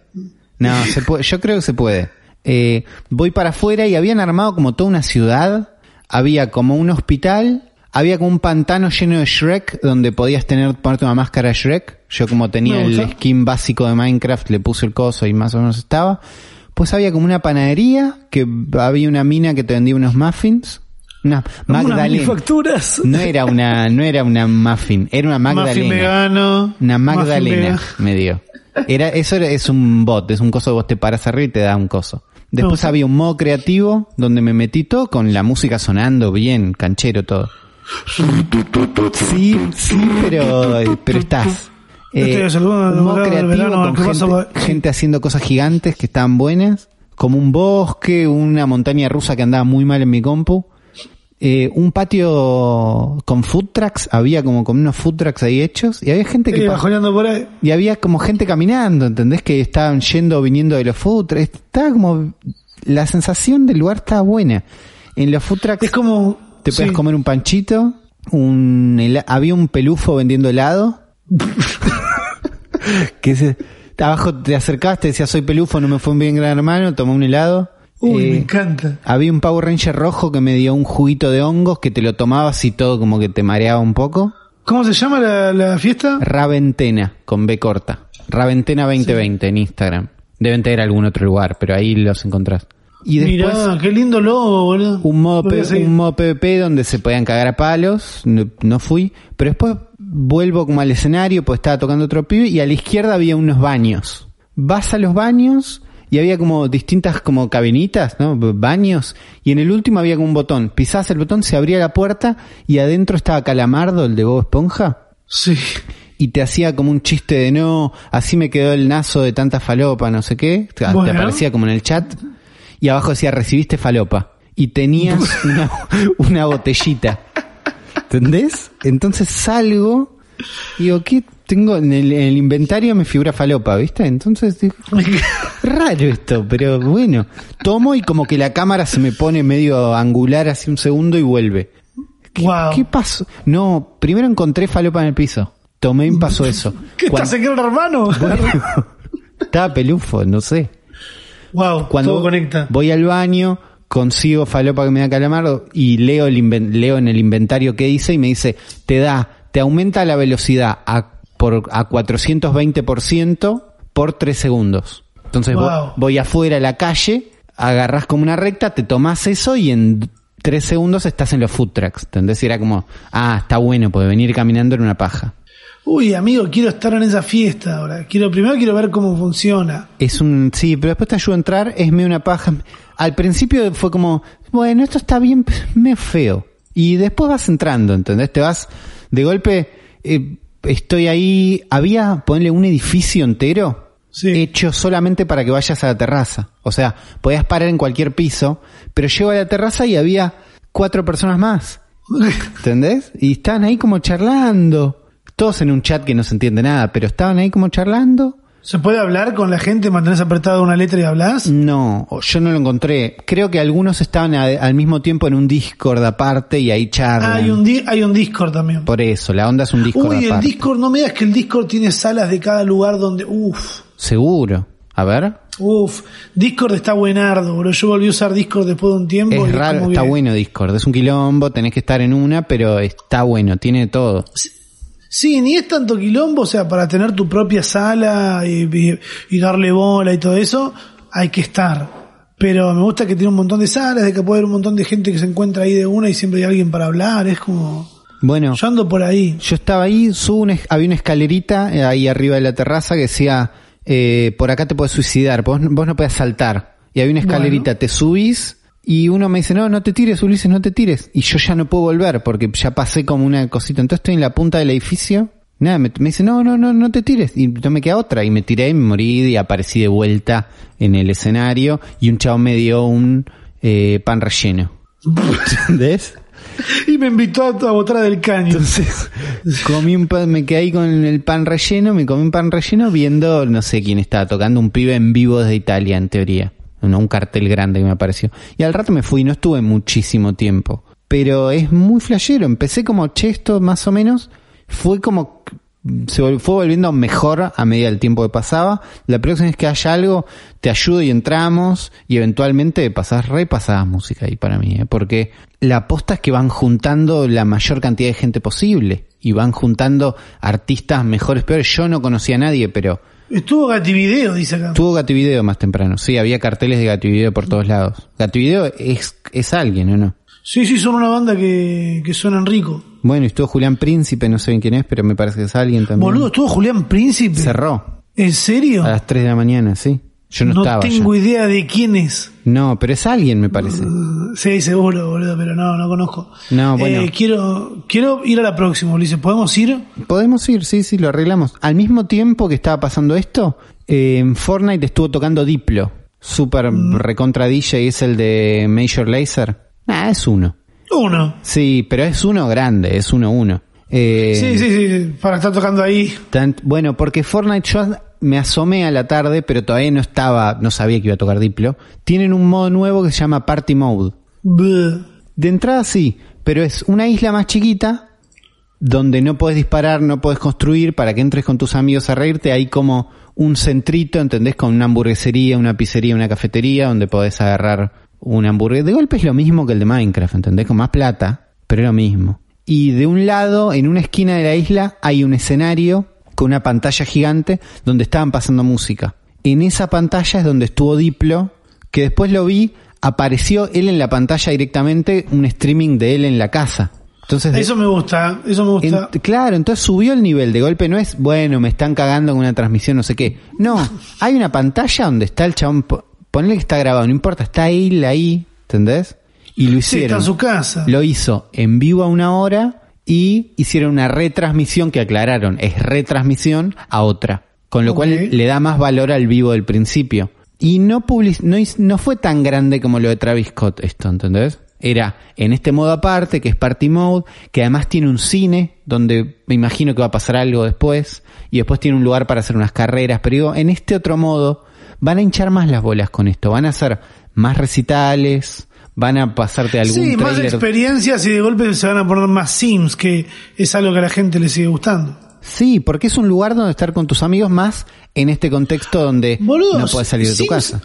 No, se puede, yo creo que se puede. Eh, voy para afuera y habían armado como toda una ciudad. Había como un hospital. Había como un pantano lleno de Shrek donde podías tener, ponerte una máscara de Shrek. Yo como tenía el skin básico de Minecraft le puse el coso y más o menos estaba. Pues había como una panadería que había una mina que te vendía unos muffins. Una Unas Magdalena. manufacturas. No era una, no era una muffin, era una Muffin Magdalena. vegano. Una muffin Magdalena me dio. Era, eso era- es un bot, es un coso que vos te paras arriba y te da un coso. Después había un modo creativo donde me metí todo con la música sonando bien, canchero todo. Sí, sí, pero, pero estás. Estoy saludando un modo creativo verano, con gente, gente haciendo cosas gigantes que estaban buenas, como un bosque, una montaña rusa que andaba muy mal en mi compu. Eh, un patio con food trucks, había como con unos food trucks ahí hechos, y había gente que por ahí. y había como gente caminando, ¿entendés? Que estaban yendo o viniendo de los food trucks. Estaba como, la sensación del lugar estaba buena. En los food trucks Es como. te sí. comer un panchito, un había un pelufo vendiendo helado. que se, abajo te acercabas, te decía soy pelufo, no me fue bien gran hermano, tomé un helado. Uy, Eh, me encanta. había un Power Ranger rojo que me dio un juguito de hongos que te lo tomabas y todo como que te mareaba un poco. ¿Cómo se llama la, la fiesta? Raventena, con B corta. Raventena 2020 en Instagram. Deben tener algún otro lugar, pero ahí los encontrás. Y después Mirá, qué lindo logo, boludo. modo, un modo PvP donde se podían cagar a palos, no, no fui. Pero después vuelvo como al escenario, pues estaba tocando otro pibe y a la izquierda había unos baños. Vas a los baños y había como distintas como cabinitas, ¿no? Baños. Y en el último había como un botón. Pisabas el botón, se abría la puerta y adentro estaba Calamardo, el de Bob Esponja Sí. y te hacía como un chiste de no, así me quedó el nazo de tanta falopa, no sé qué. Bueno. te aparecía como en el chat y abajo decía recibiste falopa y tenías una, una botellita. ¿Entendés? Entonces salgo y digo, ¿qué tengo? En el, en el inventario me figura falopa, ¿viste? Entonces raro esto, pero bueno. Tomo y como que la cámara se me pone medio angular hace un segundo y vuelve. ¿Qué, Wow. ¿Qué pasó? No, primero encontré falopa en el piso. Tomé y pasó eso. ¿Qué Cuando- estás en gran hermano? Estaba pelufo, no sé. wow, Cuando todo conecta. voy al baño, consigo falopa que me da calamardo y leo, el leo en el inventario que hice y me dice, te da, te aumenta la velocidad a, por, a 420% por 3 segundos. Entonces Wow. voy afuera a la calle, agarras como una recta, te tomás eso y en 3 segundos estás en los food trucks. ¿Entendés? Y era como, ah, está bueno, porque venir caminando en una paja. Uy, amigo, quiero estar en esa fiesta ahora. Quiero, primero quiero ver cómo funciona. Es un, sí, pero después te ayuda a entrar, es medio una paja. Al principio fue como, bueno, esto está bien, medio feo. Y después vas entrando, ¿entendés? Te vas, de golpe, eh, estoy ahí, había, ponle un edificio entero Sí. hecho solamente para que vayas a la terraza. O sea, podías parar en cualquier piso, pero llego a la terraza y había cuatro personas más. ¿Entendés? Y estaban ahí como charlando. Todos en un chat que no se entiende nada, pero estaban ahí como charlando. ¿Se puede hablar con la gente, mantenés apretada una letra y hablas? No, yo no lo encontré. Creo que algunos estaban a- al mismo tiempo en un Discord aparte y ahí charlan. Ah, hay un, di- hay un Discord también. Por eso, la onda es un Discord Uy, el aparte. Discord, no me digas que el Discord tiene salas de cada lugar donde... Uf, Seguro. A ver. uf. Discord está buenardo, bro. Yo volví a usar Discord después de un tiempo. y Es raro, como está bueno Discord. Es un quilombo, tenés que estar en una, pero está bueno, tiene todo. Sí, ni es tanto quilombo, o sea, para tener tu propia sala y, y- y darle bola y todo eso, hay que estar. Pero me gusta que tiene un montón de salas, de que puede haber un montón de gente que se encuentra ahí de una y siempre hay alguien para hablar, es como... Bueno, Yo ando por ahí. yo estaba ahí, subo una había una escalerita eh, ahí arriba de la terraza que decía, eh, por acá te puedes suicidar, vos, vos no puedes saltar. Y había una escalerita, te subís y uno me dice, no, no te tires, Ulises, no te tires. Y yo ya no puedo volver porque ya pasé como una cosita. Entonces estoy en la punta del edificio. Nada, me, me dice, no, no, no, no te tires. Y no me queda otra. Y me tiré y me morí y aparecí de vuelta en el escenario y un chavo me dio un eh, pan relleno. ¿Entendés? Y me invitó a, a botar del caño. Entonces, comí un pan, me quedé ahí con el pan relleno, me comí un pan relleno viendo, no sé quién estaba tocando, un pibe en vivo desde Italia, en teoría. Un cartel grande que me apareció. Y al rato me fui, no estuve muchísimo tiempo. Pero es muy flashero. Empecé como, che, esto más o menos. Fue como, se fue volviendo mejor a medida del tiempo que pasaba. La próxima vez que haya algo, te ayudo y entramos. Y eventualmente pasás re, pasás música ahí para mí. ¿eh? Porque la aposta es que van juntando la mayor cantidad de gente posible. Y van juntando artistas mejores, peores. Yo no conocía a nadie, pero Estuvo Gativideo, dice acá. tuvo Gativideo más temprano. Sí, había carteles de Gativideo por todos lados. Gativideo es, es alguien, ¿o no? Sí, sí, son una banda que, que suenan rico. Bueno, y estuvo Julián Príncipe, no sé bien quién es, pero me parece que es alguien también. Boludo, estuvo Julián Príncipe. Cerró ¿En serio? a las 3 de la mañana, sí. Yo no, No estaba. tengo ya. idea de quién es. No, pero es alguien, me parece. Sí, seguro, boludo, pero no, no conozco. No, bueno. Eh, quiero, quiero ir a la próxima, Ulises. ¿Podemos ir? Podemos ir, sí, sí, lo arreglamos. Al mismo tiempo que estaba pasando esto, eh, en Fortnite estuvo tocando Diplo. Super Mm. recontra DJ, es el de Major Lazer. Ah, es uno. Uno. Sí, pero es uno grande, es uno uno. Eh, Sí, sí, sí, para estar tocando ahí. Tan- bueno, porque Fortnite yo me asomé a la tarde, pero todavía no estaba, no sabía que iba a tocar Diplo. Tienen un modo nuevo que se llama Party Mode. De entrada sí, pero es una isla más chiquita donde no puedes disparar, no puedes construir para que entres con tus amigos a reírte. Hay como un centrito, ¿entendés? Con una hamburguesería, una pizzería, una cafetería donde podés agarrar una hamburguesa. De golpe es lo mismo que el de Minecraft, ¿entendés? Con más plata, pero es lo mismo. Y de un lado, en una esquina de la isla, hay un escenario con una pantalla gigante donde estaban pasando música. En esa pantalla es donde estuvo Diplo, que después lo vi, apareció él en la pantalla directamente, un streaming de él en la casa. Entonces, Eso me gusta, eso me gusta. en- claro, entonces subió el nivel de golpe, no es, bueno, me están cagando con una transmisión, no sé qué. No, hay una pantalla donde está el chabón, po- ponle que está grabado, no importa, está él ahí, ¿entendés? Y lo Sí, está hicieron. en su casa. Lo hizo en vivo a una hora y hicieron una retransmisión que aclararon, es retransmisión a otra. Con lo cual le da más valor al vivo del principio. Y no, public- no, no fue tan grande como lo de Travis Scott esto, ¿entendés? Era en este modo aparte, que es Party Mode, que además tiene un cine, donde me imagino que va a pasar algo después, y después tiene un lugar para hacer unas carreras, pero digo, en este otro modo, van a hinchar más las bolas con esto, van a hacer más recitales, van a pasarte algún Sí, más trailer. experiencias y de golpe se van a poner más sims, que es algo que a la gente le sigue gustando. Sí, porque es un lugar donde estar con tus amigos más en este contexto donde no puedes salir de tu Sims- casa.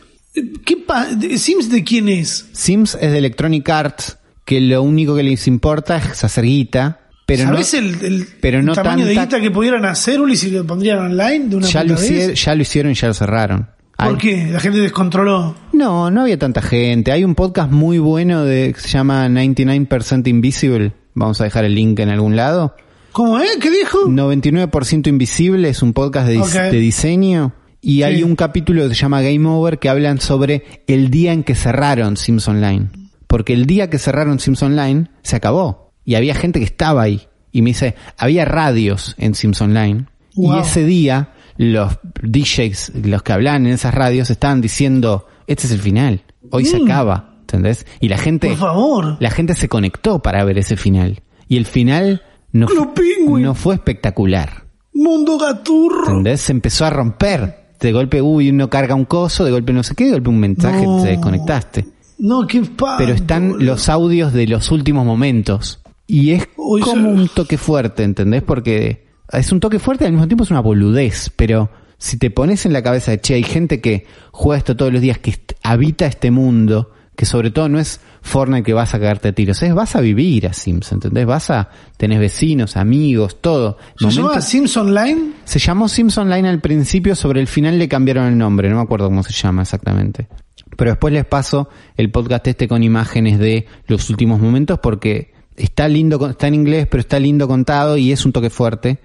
¿Qué pa- de- ¿Sims de quién es? Sims es de Electronic Arts, que lo único que les importa es hacer guita, pero no, ¿Sabés el, el pero no tamaño de guita que pudieran hacer, Uli, si lo pondrían online de una ya, lo puta vez? hicieron, ya lo hicieron y ya lo cerraron. ¿Por qué? La gente descontroló. No, no había tanta gente. Hay un podcast muy bueno de, que se llama 99% Invisible. Vamos a dejar el link en algún lado. ¿Cómo es? ¿Qué dijo? 99% Invisible es un podcast de, diseño y hay un capítulo que se llama Game Over que hablan sobre el día en que cerraron Sims Online. Porque el día que cerraron Sims Online se acabó y había gente que estaba ahí. Y me dice, había radios en Sims Online Wow. y ese día los DJs, los que hablaban en esas radios estaban diciendo, este es el final, hoy se Mm. acaba, ¿entendés? Y la gente, Por favor. la gente se conectó para ver ese final. Y el final no, fu- Club Penguin. no fue espectacular. Mundo Gaturro. ¿Entendés? Se empezó a romper. De golpe, uy, uno carga un coso, de golpe no sé qué, de golpe un mensaje, No. te desconectaste. No, qué pa. Pero están los audios de los últimos momentos. Y es como se- un toque fuerte, ¿entendés? Porque es un toque fuerte y al mismo tiempo es una boludez. Pero si te pones en la cabeza de, che, hay gente que juega esto todos los días, que habita este mundo, que sobre todo no es Fortnite que vas a cagarte a tiros, es vas a vivir a Sims, ¿entendés? Vas a, tenés vecinos, amigos, todo. ¿Se Momentos- llama Sims Online? se llamó Sims Online al principio, sobre el final le cambiaron el nombre, no me acuerdo cómo se llama exactamente. Pero después les paso el podcast este con imágenes de los últimos momentos porque está lindo, está en inglés, pero está lindo contado y es un toque fuerte.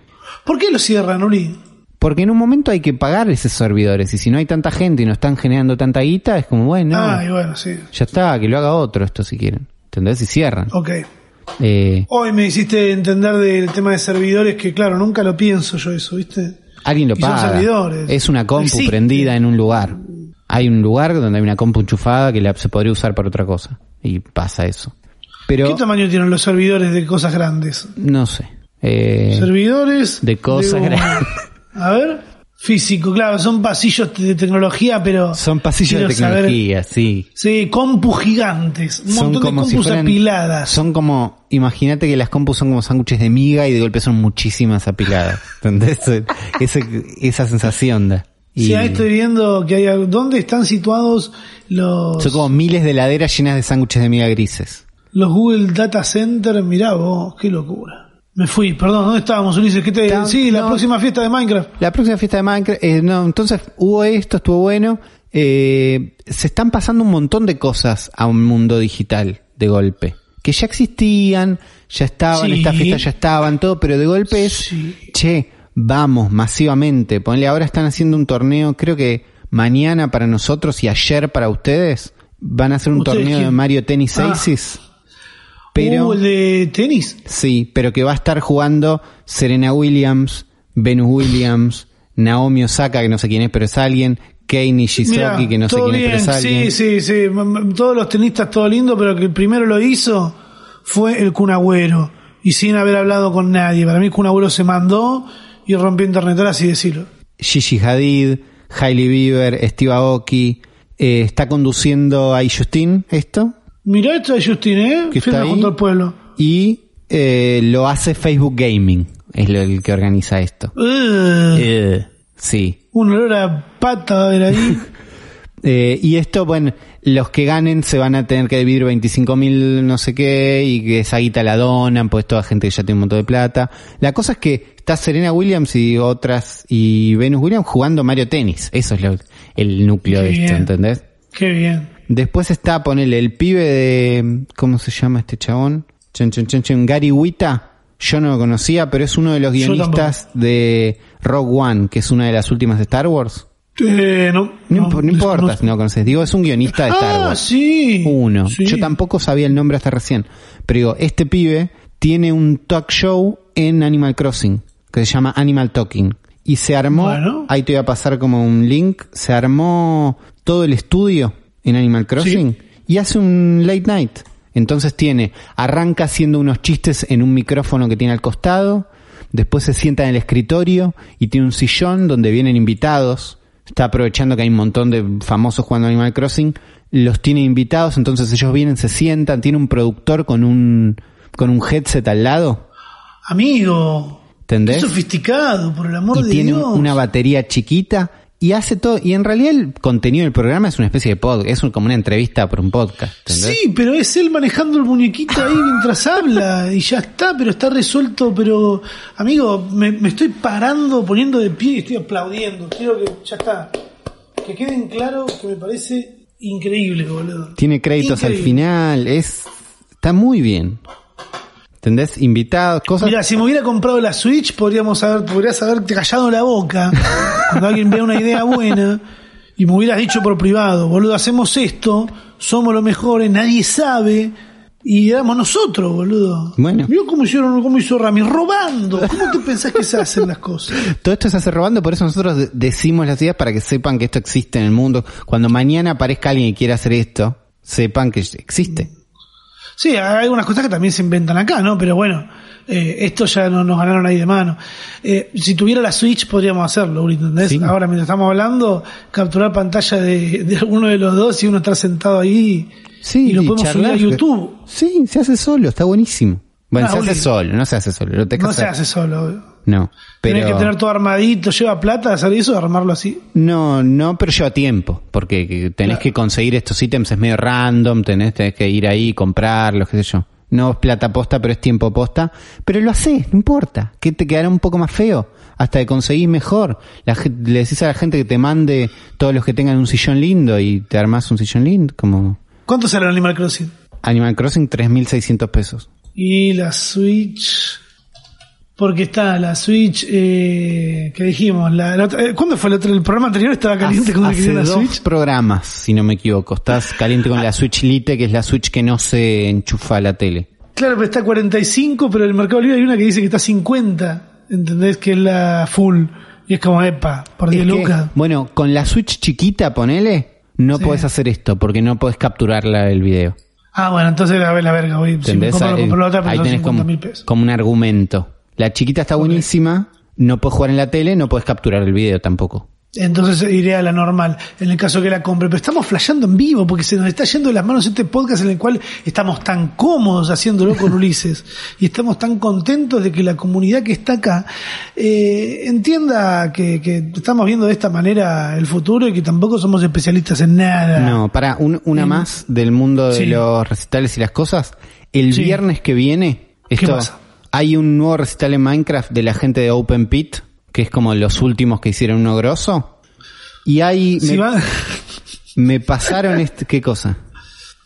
¿Por qué lo cierran, Uli? Porque en un momento hay que pagar esos servidores y si no hay tanta gente y no están generando tanta guita, es como, bueno, Ah, y bueno, sí. ya está, que lo haga otro esto si quieren. ¿Entendés? Y cierran. Ok. Eh, Hoy me hiciste entender del tema de servidores que, claro, nunca lo pienso yo eso, ¿viste? Alguien lo son paga. servidores. Es una compu Existe. prendida en un lugar. Hay un lugar donde hay una compu enchufada que la, se podría usar para otra cosa. Y pasa eso. Pero ¿Qué tamaño tienen los servidores de cosas grandes? no sé. Eh, servidores de cosas grandes. A ver. Físico, claro, son pasillos de tecnología, pero... son pasillos de saber- tecnología, sí. Sí, compus gigantes. Un Son montón de si compus fueran, apiladas. Son como, imagínate que las compus son como sándwiches de miga y de golpe son muchísimas apiladas. ¿Entendés? Ese- esa sensación da. Y Sí, ahí estoy viendo que hay... ¿Dónde están situados los, son como miles de laderas llenas de sándwiches de miga grises. los Google Data Center? Mirá vos, qué locura. Me fui, perdón, ¿dónde estábamos, Ulises? ¿Qué te... Está- Sí, la no. próxima fiesta de Minecraft. La próxima fiesta de Minecraft, eh, no, entonces hubo esto, estuvo bueno. Eh, se están pasando un montón de cosas a un mundo digital de golpe. Que ya existían, ya estaban, Sí. estas fiestas ya estaban, todo, pero de golpe es, che, vamos masivamente. Ponle, ahora están haciendo un torneo, creo que mañana para nosotros y ayer para ustedes van a hacer un ¿Ustedes torneo de? Mario Tennis Ah. Aces. Pero Uh, el de tenis. sí, pero que va a estar jugando Serena Williams, Venus Williams, Naomi Osaka, que no sé quién es, pero es alguien, Kei Nishizoki, que no sé quién es, pero es alguien. Sí, sí, sí. Todos los tenistas, todo lindo, pero que el primero lo hizo fue el Kun Agüero. Y sin haber hablado con nadie. Para mí, el Kun Agüero se mandó y rompió internet, así decirlo. Gigi Hadid, Hailey Bieber, Steve Aoki, eh, está conduciendo a Justin esto Mirá esto de Justin, ¿eh? Que está ahí. junto al pueblo. y eh, lo hace Facebook Gaming, es lo, el que organiza esto. Ugh, Eh, sí. un olor a pata va a haber ahí. Eh, y esto, bueno, los que ganen se van a tener que dividir 25 mil no sé qué y que esa guita la donan, pues toda gente que ya tiene un montón de plata. La cosa es que está Serena Williams y otras y Venus Williams jugando Mario Tennis. Eso es lo- el núcleo de esto. ¿entendés? Qué bien. Después está, ponele, el pibe de... ¿Cómo se llama este chabón? Chon, chon, chon, chon, Gary Wita. Yo no lo conocía, pero es uno de los guionistas de Rogue One, que es una de las últimas de Star Wars. Eh, no, No, imp- no importa si no lo conoces. Digo, es un guionista de Star Ah, Wars. sí. Uno. Sí. Yo tampoco sabía el nombre hasta recién. Pero digo, este pibe tiene un talk show en Animal Crossing, que se llama Animal Talking. Y se armó, Bueno. ahí te voy a pasar como un link, se armó todo el estudio en Animal Crossing y hace un late night. Entonces tiene, arranca haciendo unos chistes en un micrófono que tiene al costado, después se sienta en el escritorio y tiene un sillón donde vienen invitados. Está aprovechando que hay un montón de famosos jugando Animal Crossing, los tiene invitados, entonces ellos vienen, se sientan, tiene un productor con un con un headset al lado, Amigo. ¿entendés? Qué sofisticado, por el amor y de tiene Dios. una batería chiquita y hace todo y en realidad el contenido del programa es una especie de podcast es un- como una entrevista por un podcast ¿entendés? Sí, pero es él manejando el muñequito ahí mientras habla y ya está, pero está resuelto, pero amigo, me, me estoy parando, poniendo de pie y estoy aplaudiendo. Quiero que ya está. Que queden claros que me parece increíble, boludo. tiene créditos al final es está muy bien ¿entendés? invitados cosas Mira, si me hubiera comprado la Switch, podríamos haber, podrías haberte callado la boca cuando alguien vea una idea buena y me hubieras dicho por privado, boludo, hacemos esto, somos los mejores, nadie sabe y éramos nosotros, boludo. Bueno. Mirá cómo hicieron, cómo hizo Rami, robando. ¿Cómo te pensás que se hacen las cosas? todo esto se hace robando por eso nosotros de- decimos las ideas para que sepan que esto existe en el mundo cuando mañana aparezca alguien y quiera hacer esto sepan que existe Sí, hay algunas cosas que también se inventan acá, ¿no? Pero bueno, eh, esto ya no nos ganaron ahí de mano. Eh, si tuviera la Switch podríamos hacerlo, ¿entendés? Sí. Ahora, mientras estamos hablando, capturar pantalla de, de alguno de los dos y uno estar sentado ahí Sí, y lo podemos subir a. YouTube. Sí, se hace solo, está buenísimo. Bueno, Ah, se hace Uli. solo, no se hace solo. Que No se hace solo. No, pero Tenés que tener todo armadito, lleva plata, hacer eso, armarlo así. no, no, pero lleva tiempo, porque que tenés Claro. que conseguir estos ítems es medio random, tenés, tenés que ir ahí comprarlos, qué sé yo. No es plata posta, pero es tiempo posta, pero lo haces, no importa, que te quedará un poco más feo, hasta que conseguís mejor. La, le decís a la gente que te mande todos los que tengan un sillón lindo y te armás un sillón lindo, como ¿Cuánto sale el Animal Crossing? Animal Crossing 3.600 pesos. Y la Switch. Porque está la Switch eh, que dijimos. La, la eh, ¿Cuándo fue el otro? El programa anterior estaba caliente Hace, cuando hace la dos Switch. programas, si no me equivoco. Estás caliente con la Switch Lite, que es la Switch que no se enchufa a la tele. Claro, pero está 45, pero en el Mercado Libre hay una que dice que está 50. ¿Entendés? Que es la full. Y es como, epa, por 10 Es que, lucas. bueno, con la Switch chiquita, ponele, no Sí. podés hacer esto, porque no podés capturarla el video. Ah, bueno, entonces la, la verga, voy. Si me compro, Ahí- compro la otra, pero ahí son tenés 50 como, pesos. como un argumento. La chiquita está buenísima, no puedes jugar en la tele, no puedes capturar el video tampoco. Entonces iré a la normal, en el caso que la compre. Pero estamos flasheando en vivo, porque se nos está yendo de las manos este podcast en el cual estamos tan cómodos haciéndolo con Ulises. y estamos tan contentos de que la comunidad que está acá eh, entienda que, que estamos viendo de esta manera el futuro y que tampoco somos especialistas en nada. No, para un- una más del mundo de Sí. los recitales y las cosas. El Sí. viernes que viene, esto, pasa? hay un nuevo recital en Minecraft de la gente de Open Pit, que es como los últimos que hicieron uno grosso. Y hay, Si me, van, me pasaron este, ¿qué cosa?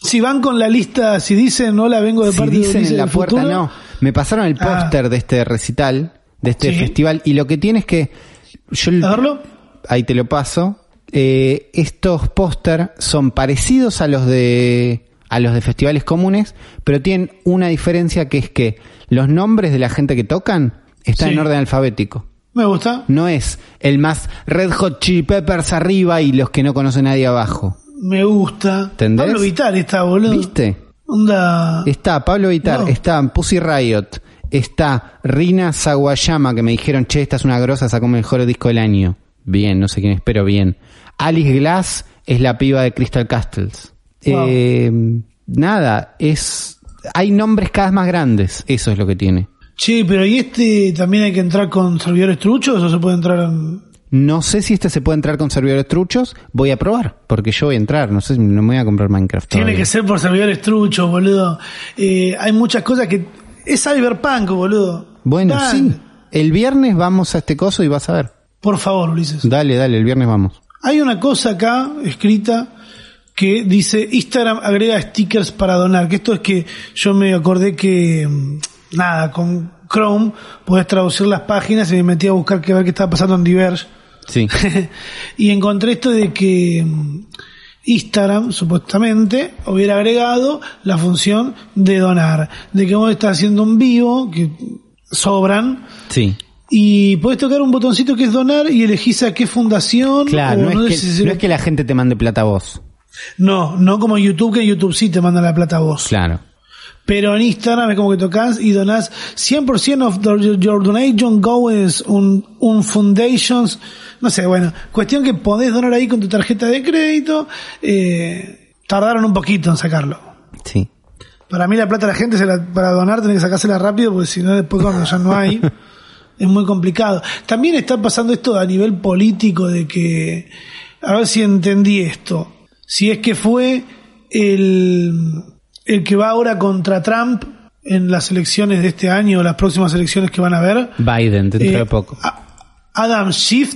si van con la lista, si dicen hola, vengo de Si parte de dicen Ulises en la puerta, futuro", no. Me pasaron el Ah. póster de este recital, de este Sí. festival, y lo que tiene es que yo A verlo. ahí te lo paso. eh, estos póster son parecidos a los de a los de festivales comunes, pero tienen una diferencia que es que los nombres de la gente que tocan están Sí. en orden alfabético. Me gusta. No es el más Red Hot Chili Peppers arriba y los que no conoce nadie abajo. Me gusta. ¿Entendés? Pablo Vitar está, boludo. ¿Viste? Onda. Está Pablo Vitar, No. está Pussy Riot, está Rina Sawayama, que me dijeron, che, esta es una grosa, sacó el mejor disco del año. Bien, no sé quién es, pero bien. Alice Glass es la piba de Crystal Castles. Wow. Eh, nada, es... Hay nombres cada vez más grandes, eso es lo que tiene. Che, pero ¿y este también hay que entrar con servidores truchos o se puede entrar en... No sé si este se puede entrar con servidores truchos, voy a probar, porque yo voy a entrar, no sé, si no me voy a comprar Minecraft. Tiene todavía. que ser por servidores truchos, boludo. Eh, hay muchas cosas que... Es cyberpunk, boludo. Bueno, sí, el viernes vamos a este coso y vas a ver. Por favor, Ulises. Dale, dale, el viernes vamos. Hay una cosa acá escrita que dice Instagram agrega stickers para donar. Que esto es que yo me acordé que mm, nada, con Chrome podés traducir las páginas y me metí a buscar que ver qué estaba pasando en Diverge. Sí. y encontré esto de que mm, Instagram supuestamente hubiera agregado la función de donar. De que vos estás haciendo un vivo, que sobran, Sí. y podés tocar un botoncito que es donar y elegís a qué fundación. Claro, o no, sé es, que, si no es que la gente te mande plata a vos. no, no como YouTube, que en YouTube sí te manda la plata a vos. Claro. Pero en Instagram es como que tocas y donás 100% of the- your donation goes un, un foundations. No sé, bueno, cuestión que podés donar ahí con tu tarjeta de crédito. Eh, tardaron un poquito en sacarlo. Sí. Para mí la plata de la gente se la- para donar tenés que sacársela rápido porque si no después cuando ya no hay es muy complicado. También está pasando esto a nivel político de que a ver si entendí esto. Si es que fue el el que va ahora contra Trump en las elecciones de este año o las próximas elecciones que van a haber. Biden, dentro eh, de poco. Adam Schiff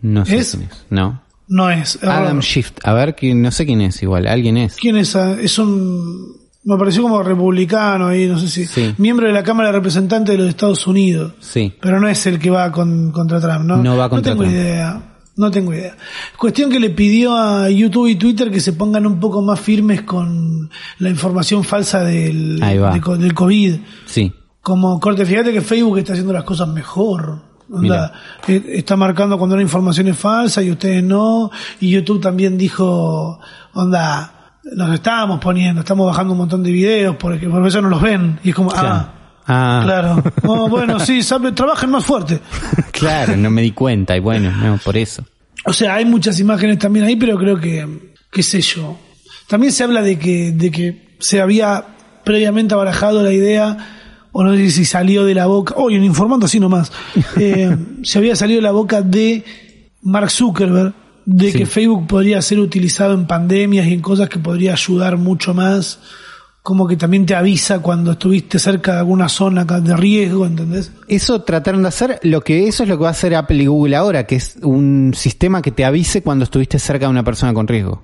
No sé ¿es? quién es. No. no es. Adam. Shift. A ver, no sé quién es igual. Alguien es. ¿Quién es? ah, Es un. Me pareció como republicano ahí, no sé si. Sí. Miembro de la Cámara de Representantes de los Estados Unidos. Sí. Pero no es el que va con, contra Trump, ¿no? No va contra tengo Trump. idea. No tengo idea. Cuestión que le pidió a YouTube y Twitter que se pongan un poco más firmes con la información falsa del, de COVID. Sí. Como corte, fíjate que Facebook está haciendo las cosas mejor. Onda, eh, está marcando cuando una información es falsa y ustedes no. Y YouTube también dijo, onda, nos estamos poniendo, estamos bajando un montón de videos porque por eso no los ven. Y es como, ah, Ah. claro. Oh, bueno, sí, sabe, trabajen más fuerte. claro, no me di cuenta. Y bueno, no, por eso. O sea, hay muchas imágenes también ahí, pero creo que, qué sé yo. También se habla de que, de que se había previamente barajado la idea, o no sé si salió de la boca, oye, informando así nomás, eh, se había salido de la boca de Mark Zuckerberg, de Sí. que Facebook podría ser utilizado en pandemias y en cosas que podría ayudar mucho más, como que también te avisa cuando estuviste cerca de alguna zona de riesgo, ¿entendés? Eso trataron de hacer, lo que eso es lo que va a hacer Apple y Google ahora, que es un sistema que te avise cuando estuviste cerca de una persona con riesgo.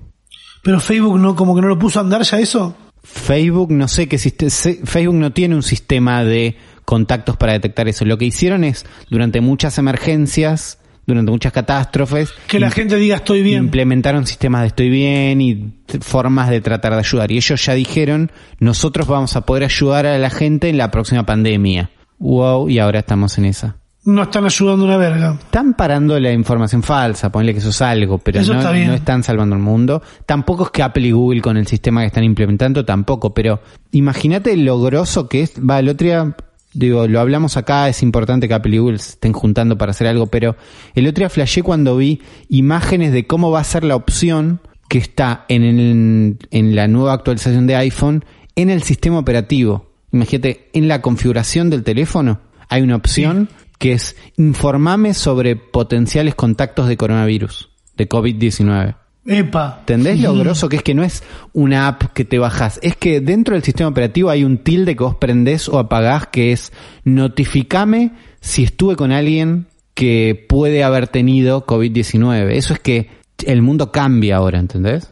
Pero Facebook no, como que no lo puso a andar ya eso. Facebook no sé qué Facebook no tiene un sistema de contactos para detectar eso. Lo que hicieron es durante muchas emergencias, durante muchas catástrofes, Que la gente diga estoy bien. implementaron sistemas de estoy bien y formas de tratar de ayudar. Y ellos ya dijeron, nosotros vamos a poder ayudar a la gente en la próxima pandemia. Wow, y ahora estamos en esa. No están ayudando una verga. Están parando la información falsa, ponle que eso es algo, pero no, no están salvando el mundo. Tampoco es que Apple y Google con el sistema que están implementando, tampoco, pero imagínate lo grosso que es. Va, el otro día, digo, lo hablamos acá, es importante que Apple y Google se estén juntando para hacer algo, pero el otro día flashé cuando vi imágenes de cómo va a ser la opción que está en, el- en la nueva actualización de iPhone en el sistema operativo. Imagínate, en la configuración del teléfono hay una opción que es informame sobre potenciales contactos de coronavirus, de COVID-19. Epa. ¿Entendés lo grosso que es que no es una app que te bajas? Es que dentro del sistema operativo hay un tilde que vos prendés o apagás que es notificame si estuve con alguien que puede haber tenido COVID-19. Eso es que el mundo cambia ahora, ¿entendés?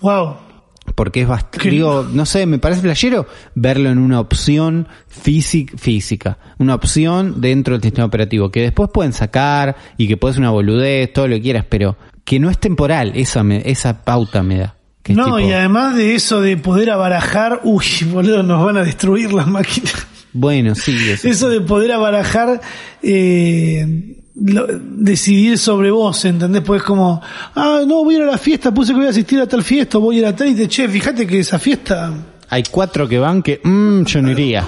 Wow. Porque es bastante, digo, no sé, me parece flashero verlo en una opción físic- física, una opción dentro del sistema operativo, que después pueden sacar y que puedes una boludez, todo lo que quieras, pero que no es temporal, esa, me, esa pauta me da. No, tipo, y además de eso de poder abarajar, uy, boludo, nos van a destruir las máquinas. Bueno, sí, eso. Eso de poder abarajar, eh, lo- decidir sobre vos, ¿entendés? Pues como, ah, no, voy a ir a la fiesta, puse que voy a asistir a tal fiesta, voy a ir a tal y te, che, fíjate que esa fiesta, Hay cuatro que van que, mmm, yo no iría.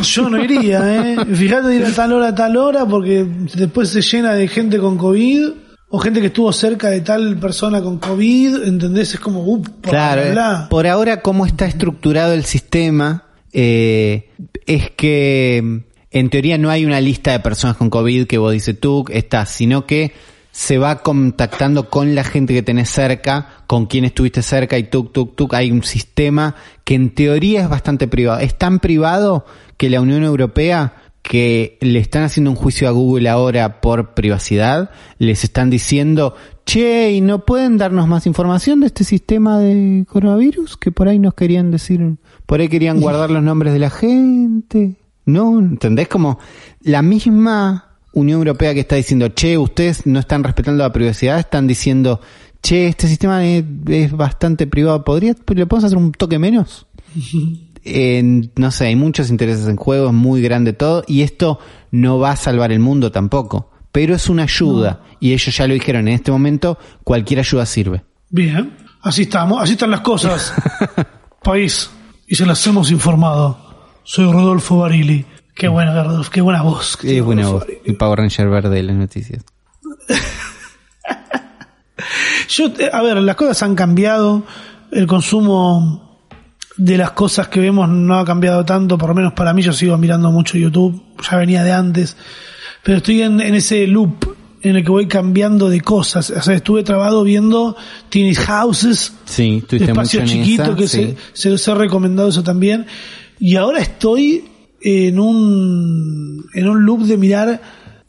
yo no iría, ¿eh? Fíjate de ir a tal hora a tal hora porque después se llena de gente con COVID o gente que estuvo cerca de tal persona con COVID, ¿entendés? Es como, uh, bla, Claro, eh, bla. por ahora cómo está estructurado el sistema eh, es que en teoría no hay una lista de personas con COVID que vos dices tú estás, sino que se va contactando con la gente que tenés cerca, con quien estuviste cerca y tuk, tuk, tuk. Hay un sistema que en teoría es bastante privado. Es tan privado que la Unión Europea que le están haciendo un juicio a Google ahora por privacidad, les están diciendo, che, ¿y no pueden darnos más información de este sistema de coronavirus? Que por ahí nos querían decir, por ahí querían guardar los nombres de la gente. No, ¿entendés? Como la misma Unión Europea que está diciendo, che, ustedes no están respetando la privacidad, están diciendo, che, este sistema es, es bastante privado, ¿podría, le podemos hacer un toque menos? no sé, hay muchos intereses en juego, es muy grande todo, y esto no va a salvar el mundo tampoco, pero es una ayuda, y ellos ya lo dijeron, en este momento cualquier ayuda sirve. Bien, así estamos, así están las cosas. País, y se las hemos informado. Soy Rodolfo Barili. Qué buena, Rodolfo, qué buena voz. Es buena voz, Barili. el Power Ranger verde de las noticias. Yo, eh, a ver, las cosas han cambiado. El consumo de las cosas que vemos no ha cambiado tanto, por lo menos para mí. Yo sigo mirando mucho YouTube, ya venía de antes. Pero estoy en, en ese loop en el que voy cambiando de cosas. O sea, estuve trabado viendo Tiny Houses, Sí, de estuviste mucho espacio en chiquito esa, que sí. se, se los he recomendado eso también y ahora estoy en un en un loop de mirar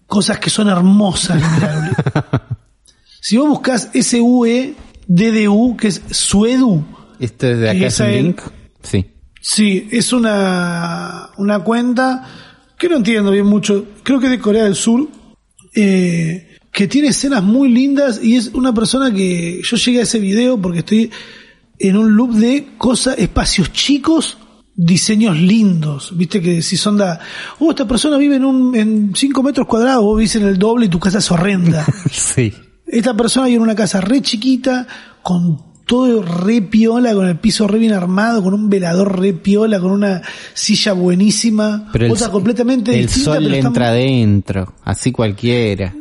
cosas que son hermosas si vos buscas SUE DDU que es Suedu ¿Esto es de acá es un es- link? Sí. sí es una una cuenta que no entiendo bien mucho creo que es de Corea del Sur eh, que tiene escenas muy lindas y es una persona que yo llegué a ese video porque estoy en un loop de cosas, espacios chicos, diseños lindos. Viste que si son da, oh, esta persona vive en un, en 5 metros cuadrados, vos vivís en el doble y tu casa es horrenda. Sí. Esta persona vive en una casa re chiquita, con todo re piola, con el piso re bien armado, con un velador re piola, con una silla buenísima. Pero el, completamente el distinta, sol pero le está entra adentro, así cualquiera.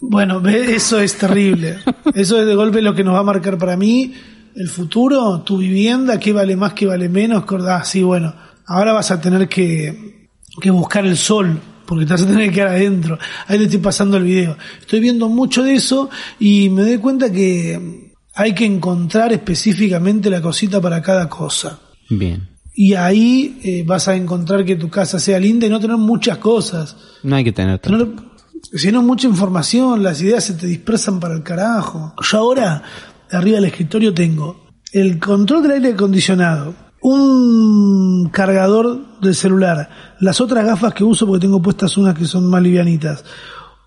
Bueno, ve, eso es terrible. Eso es de golpe lo que nos va a marcar para mí el futuro, tu vivienda, qué vale más, qué vale menos. Ah, sí, bueno, ahora vas a tener que, que buscar el sol, porque te vas a tener que quedar adentro. Ahí le estoy pasando el video. Estoy viendo mucho de eso y me doy cuenta que hay que encontrar específicamente la cosita para cada cosa. Bien. Y ahí eh, vas a encontrar que tu casa sea linda y no tener muchas cosas. No hay que tener todo. No, si no mucha información, las ideas se te dispersan para el carajo. Yo ahora, arriba del escritorio, tengo el control del aire acondicionado, un cargador del celular, las otras gafas que uso porque tengo puestas unas que son más livianitas,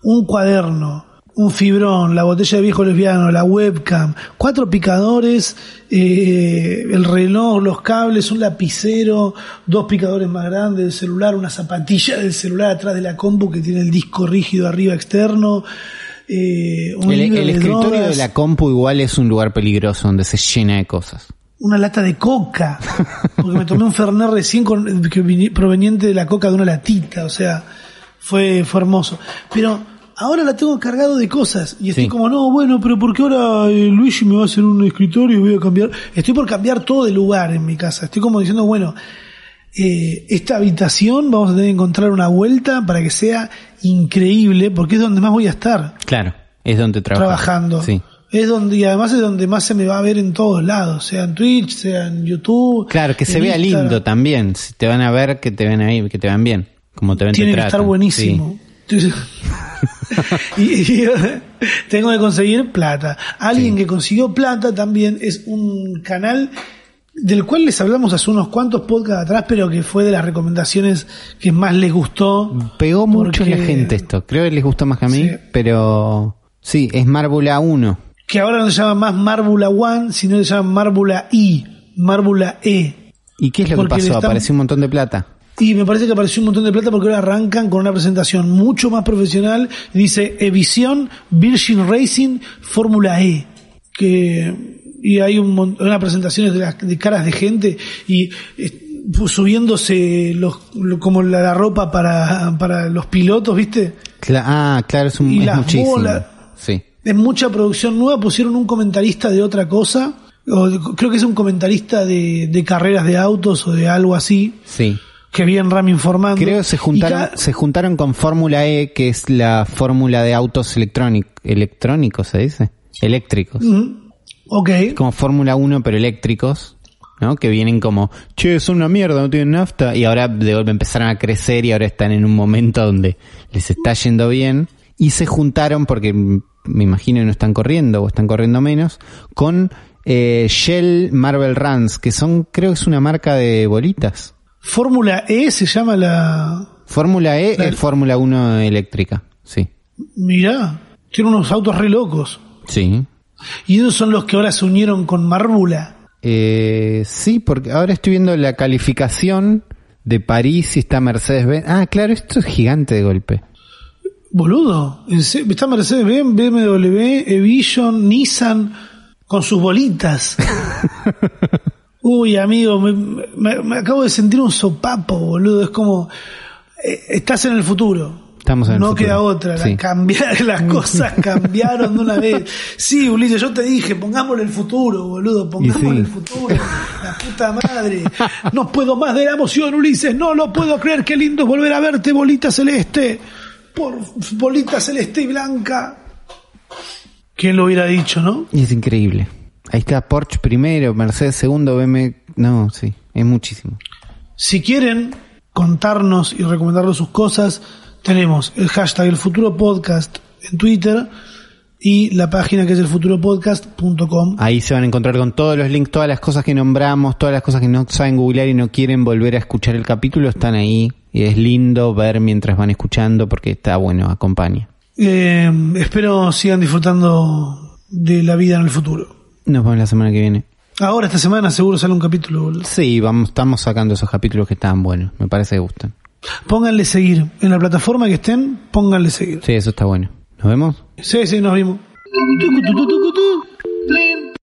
un cuaderno, un fibrón, la botella de viejo lesbiano, la webcam, cuatro picadores, eh, el reloj, los cables, un lapicero, dos picadores más grandes del celular, una zapatilla del celular atrás de la compu que tiene el disco rígido arriba externo, eh, un El, libro el de escritorio drogas, de la compu igual es un lugar peligroso donde se llena de cosas. una lata de coca, porque me tomé un Fernet recién con, que proveniente de la coca de una latita, o sea, fue, fue hermoso. Pero ahora la tengo cargado de cosas y estoy Sí. como, no, bueno, pero ¿por qué ahora eh, Luigi me va a hacer un escritorio y voy a cambiar? Estoy por cambiar todo de lugar en mi casa. Estoy como diciendo, bueno, eh, esta habitación vamos a tener que encontrar una vuelta para que sea increíble, porque es donde más voy a estar Claro, es donde trabajas. trabajando. Sí. Es donde, y además es donde más se me va a ver en todos lados, sea en Twitch, sea en YouTube. Claro, que se vea Instagram. lindo también. Si te van a ver, que te ven ahí, que te vean bien. Como te ven, te Tiene que estar buenísimo. y, y tengo que conseguir plata. Alguien que consiguió plata también es un canal del cual les hablamos hace unos cuantos podcasts atrás, pero que fue de las recomendaciones que más les gustó. Pegó mucho Porque- la gente esto. Creo que les gustó más que a mí, Sí. pero sí, es Marvel A1. que ahora no se llama más Márbula One, sino se llama Márbula I, Márbula E. ¿Y qué es lo Porque que pasó? están- Apareció un montón de plata. Y me parece que apareció un montón de plata porque ahora arrancan con una presentación mucho más profesional. Dice Evisión Virgin Racing Fórmula E. Que, y hay un, mon- una presentaciones de, las- de caras de gente y eh, subiéndose los, lo- como la, la ropa para, para los pilotos, ¿viste? Cla- ah, claro, es, un, Y es las muchísimo. bolas. Sí. Es mucha producción nueva. Pusieron un comentarista de otra cosa. o de- creo que es un comentarista de, de carreras de autos o de algo así. Sí. Que bien Ram informando. Creo que se juntaron, cada- se juntaron con Fórmula E, que es la fórmula de autos electrónicos, electrónicos se dice, eléctricos. Mm, Ok. Como Fórmula 1 pero eléctricos, ¿no? Que vienen como, che, son una mierda, no tienen nafta. Y ahora de golpe empezaron a crecer y ahora están en un momento donde les está yendo bien. Y se juntaron porque me imagino que no están corriendo o están corriendo menos, con eh, Shell Marvel Runs, que son, creo que es una marca de bolitas. Fórmula E se llama la. Fórmula E es Fórmula 1 eléctrica, sí. Mirá, tiene unos autos re locos. Sí. Y esos son los que ahora se unieron con Márbula. Eh, sí, porque ahora estoy viendo la calificación de París y está Mercedes-Benz. Ah, claro, esto es gigante de golpe. Boludo, está Mercedes Benz, BMW, Evision, Nissan, con sus bolitas. Uy, amigo, me, me- me acabo de sentir un sopapo, boludo. Es como, eh, estás en el futuro. Estamos en el no futuro. queda otra, la Sí. cambiar, las cosas cambiaron de una vez. Sí, Ulises, yo te dije, pongámosle el futuro, boludo, pongámosle sí. el futuro. La puta madre. No puedo más de la emoción, Ulises, no lo puedo creer, qué lindo es volver a verte, bolita celeste. Por bolita celeste y blanca. ¿Quién lo hubiera dicho, no? Y es increíble. Ahí está Porsche primero, Mercedes segundo, BMW. No, sí, es muchísimo. Si quieren contarnos y recomendarnos sus cosas, tenemos el hashtag El Futuro Podcast en Twitter y la página que es elfuturopodcast.com. Ahí se van a encontrar con todos los links, todas las cosas que nombramos, todas las cosas que no saben googlear y no quieren volver a escuchar el capítulo, están ahí. Y es lindo ver mientras van escuchando porque está bueno, acompaña. Eh, espero sigan disfrutando de la vida en el futuro. Nos vemos la semana que viene. Ahora, esta semana, seguro sale un capítulo. boludo. Sí, vamos, estamos sacando esos capítulos que estaban buenos. Me parece que gustan. Pónganle seguir. En la plataforma que estén, pónganle seguir. Sí, eso está bueno. ¿Nos vemos? Sí, sí, nos vimos.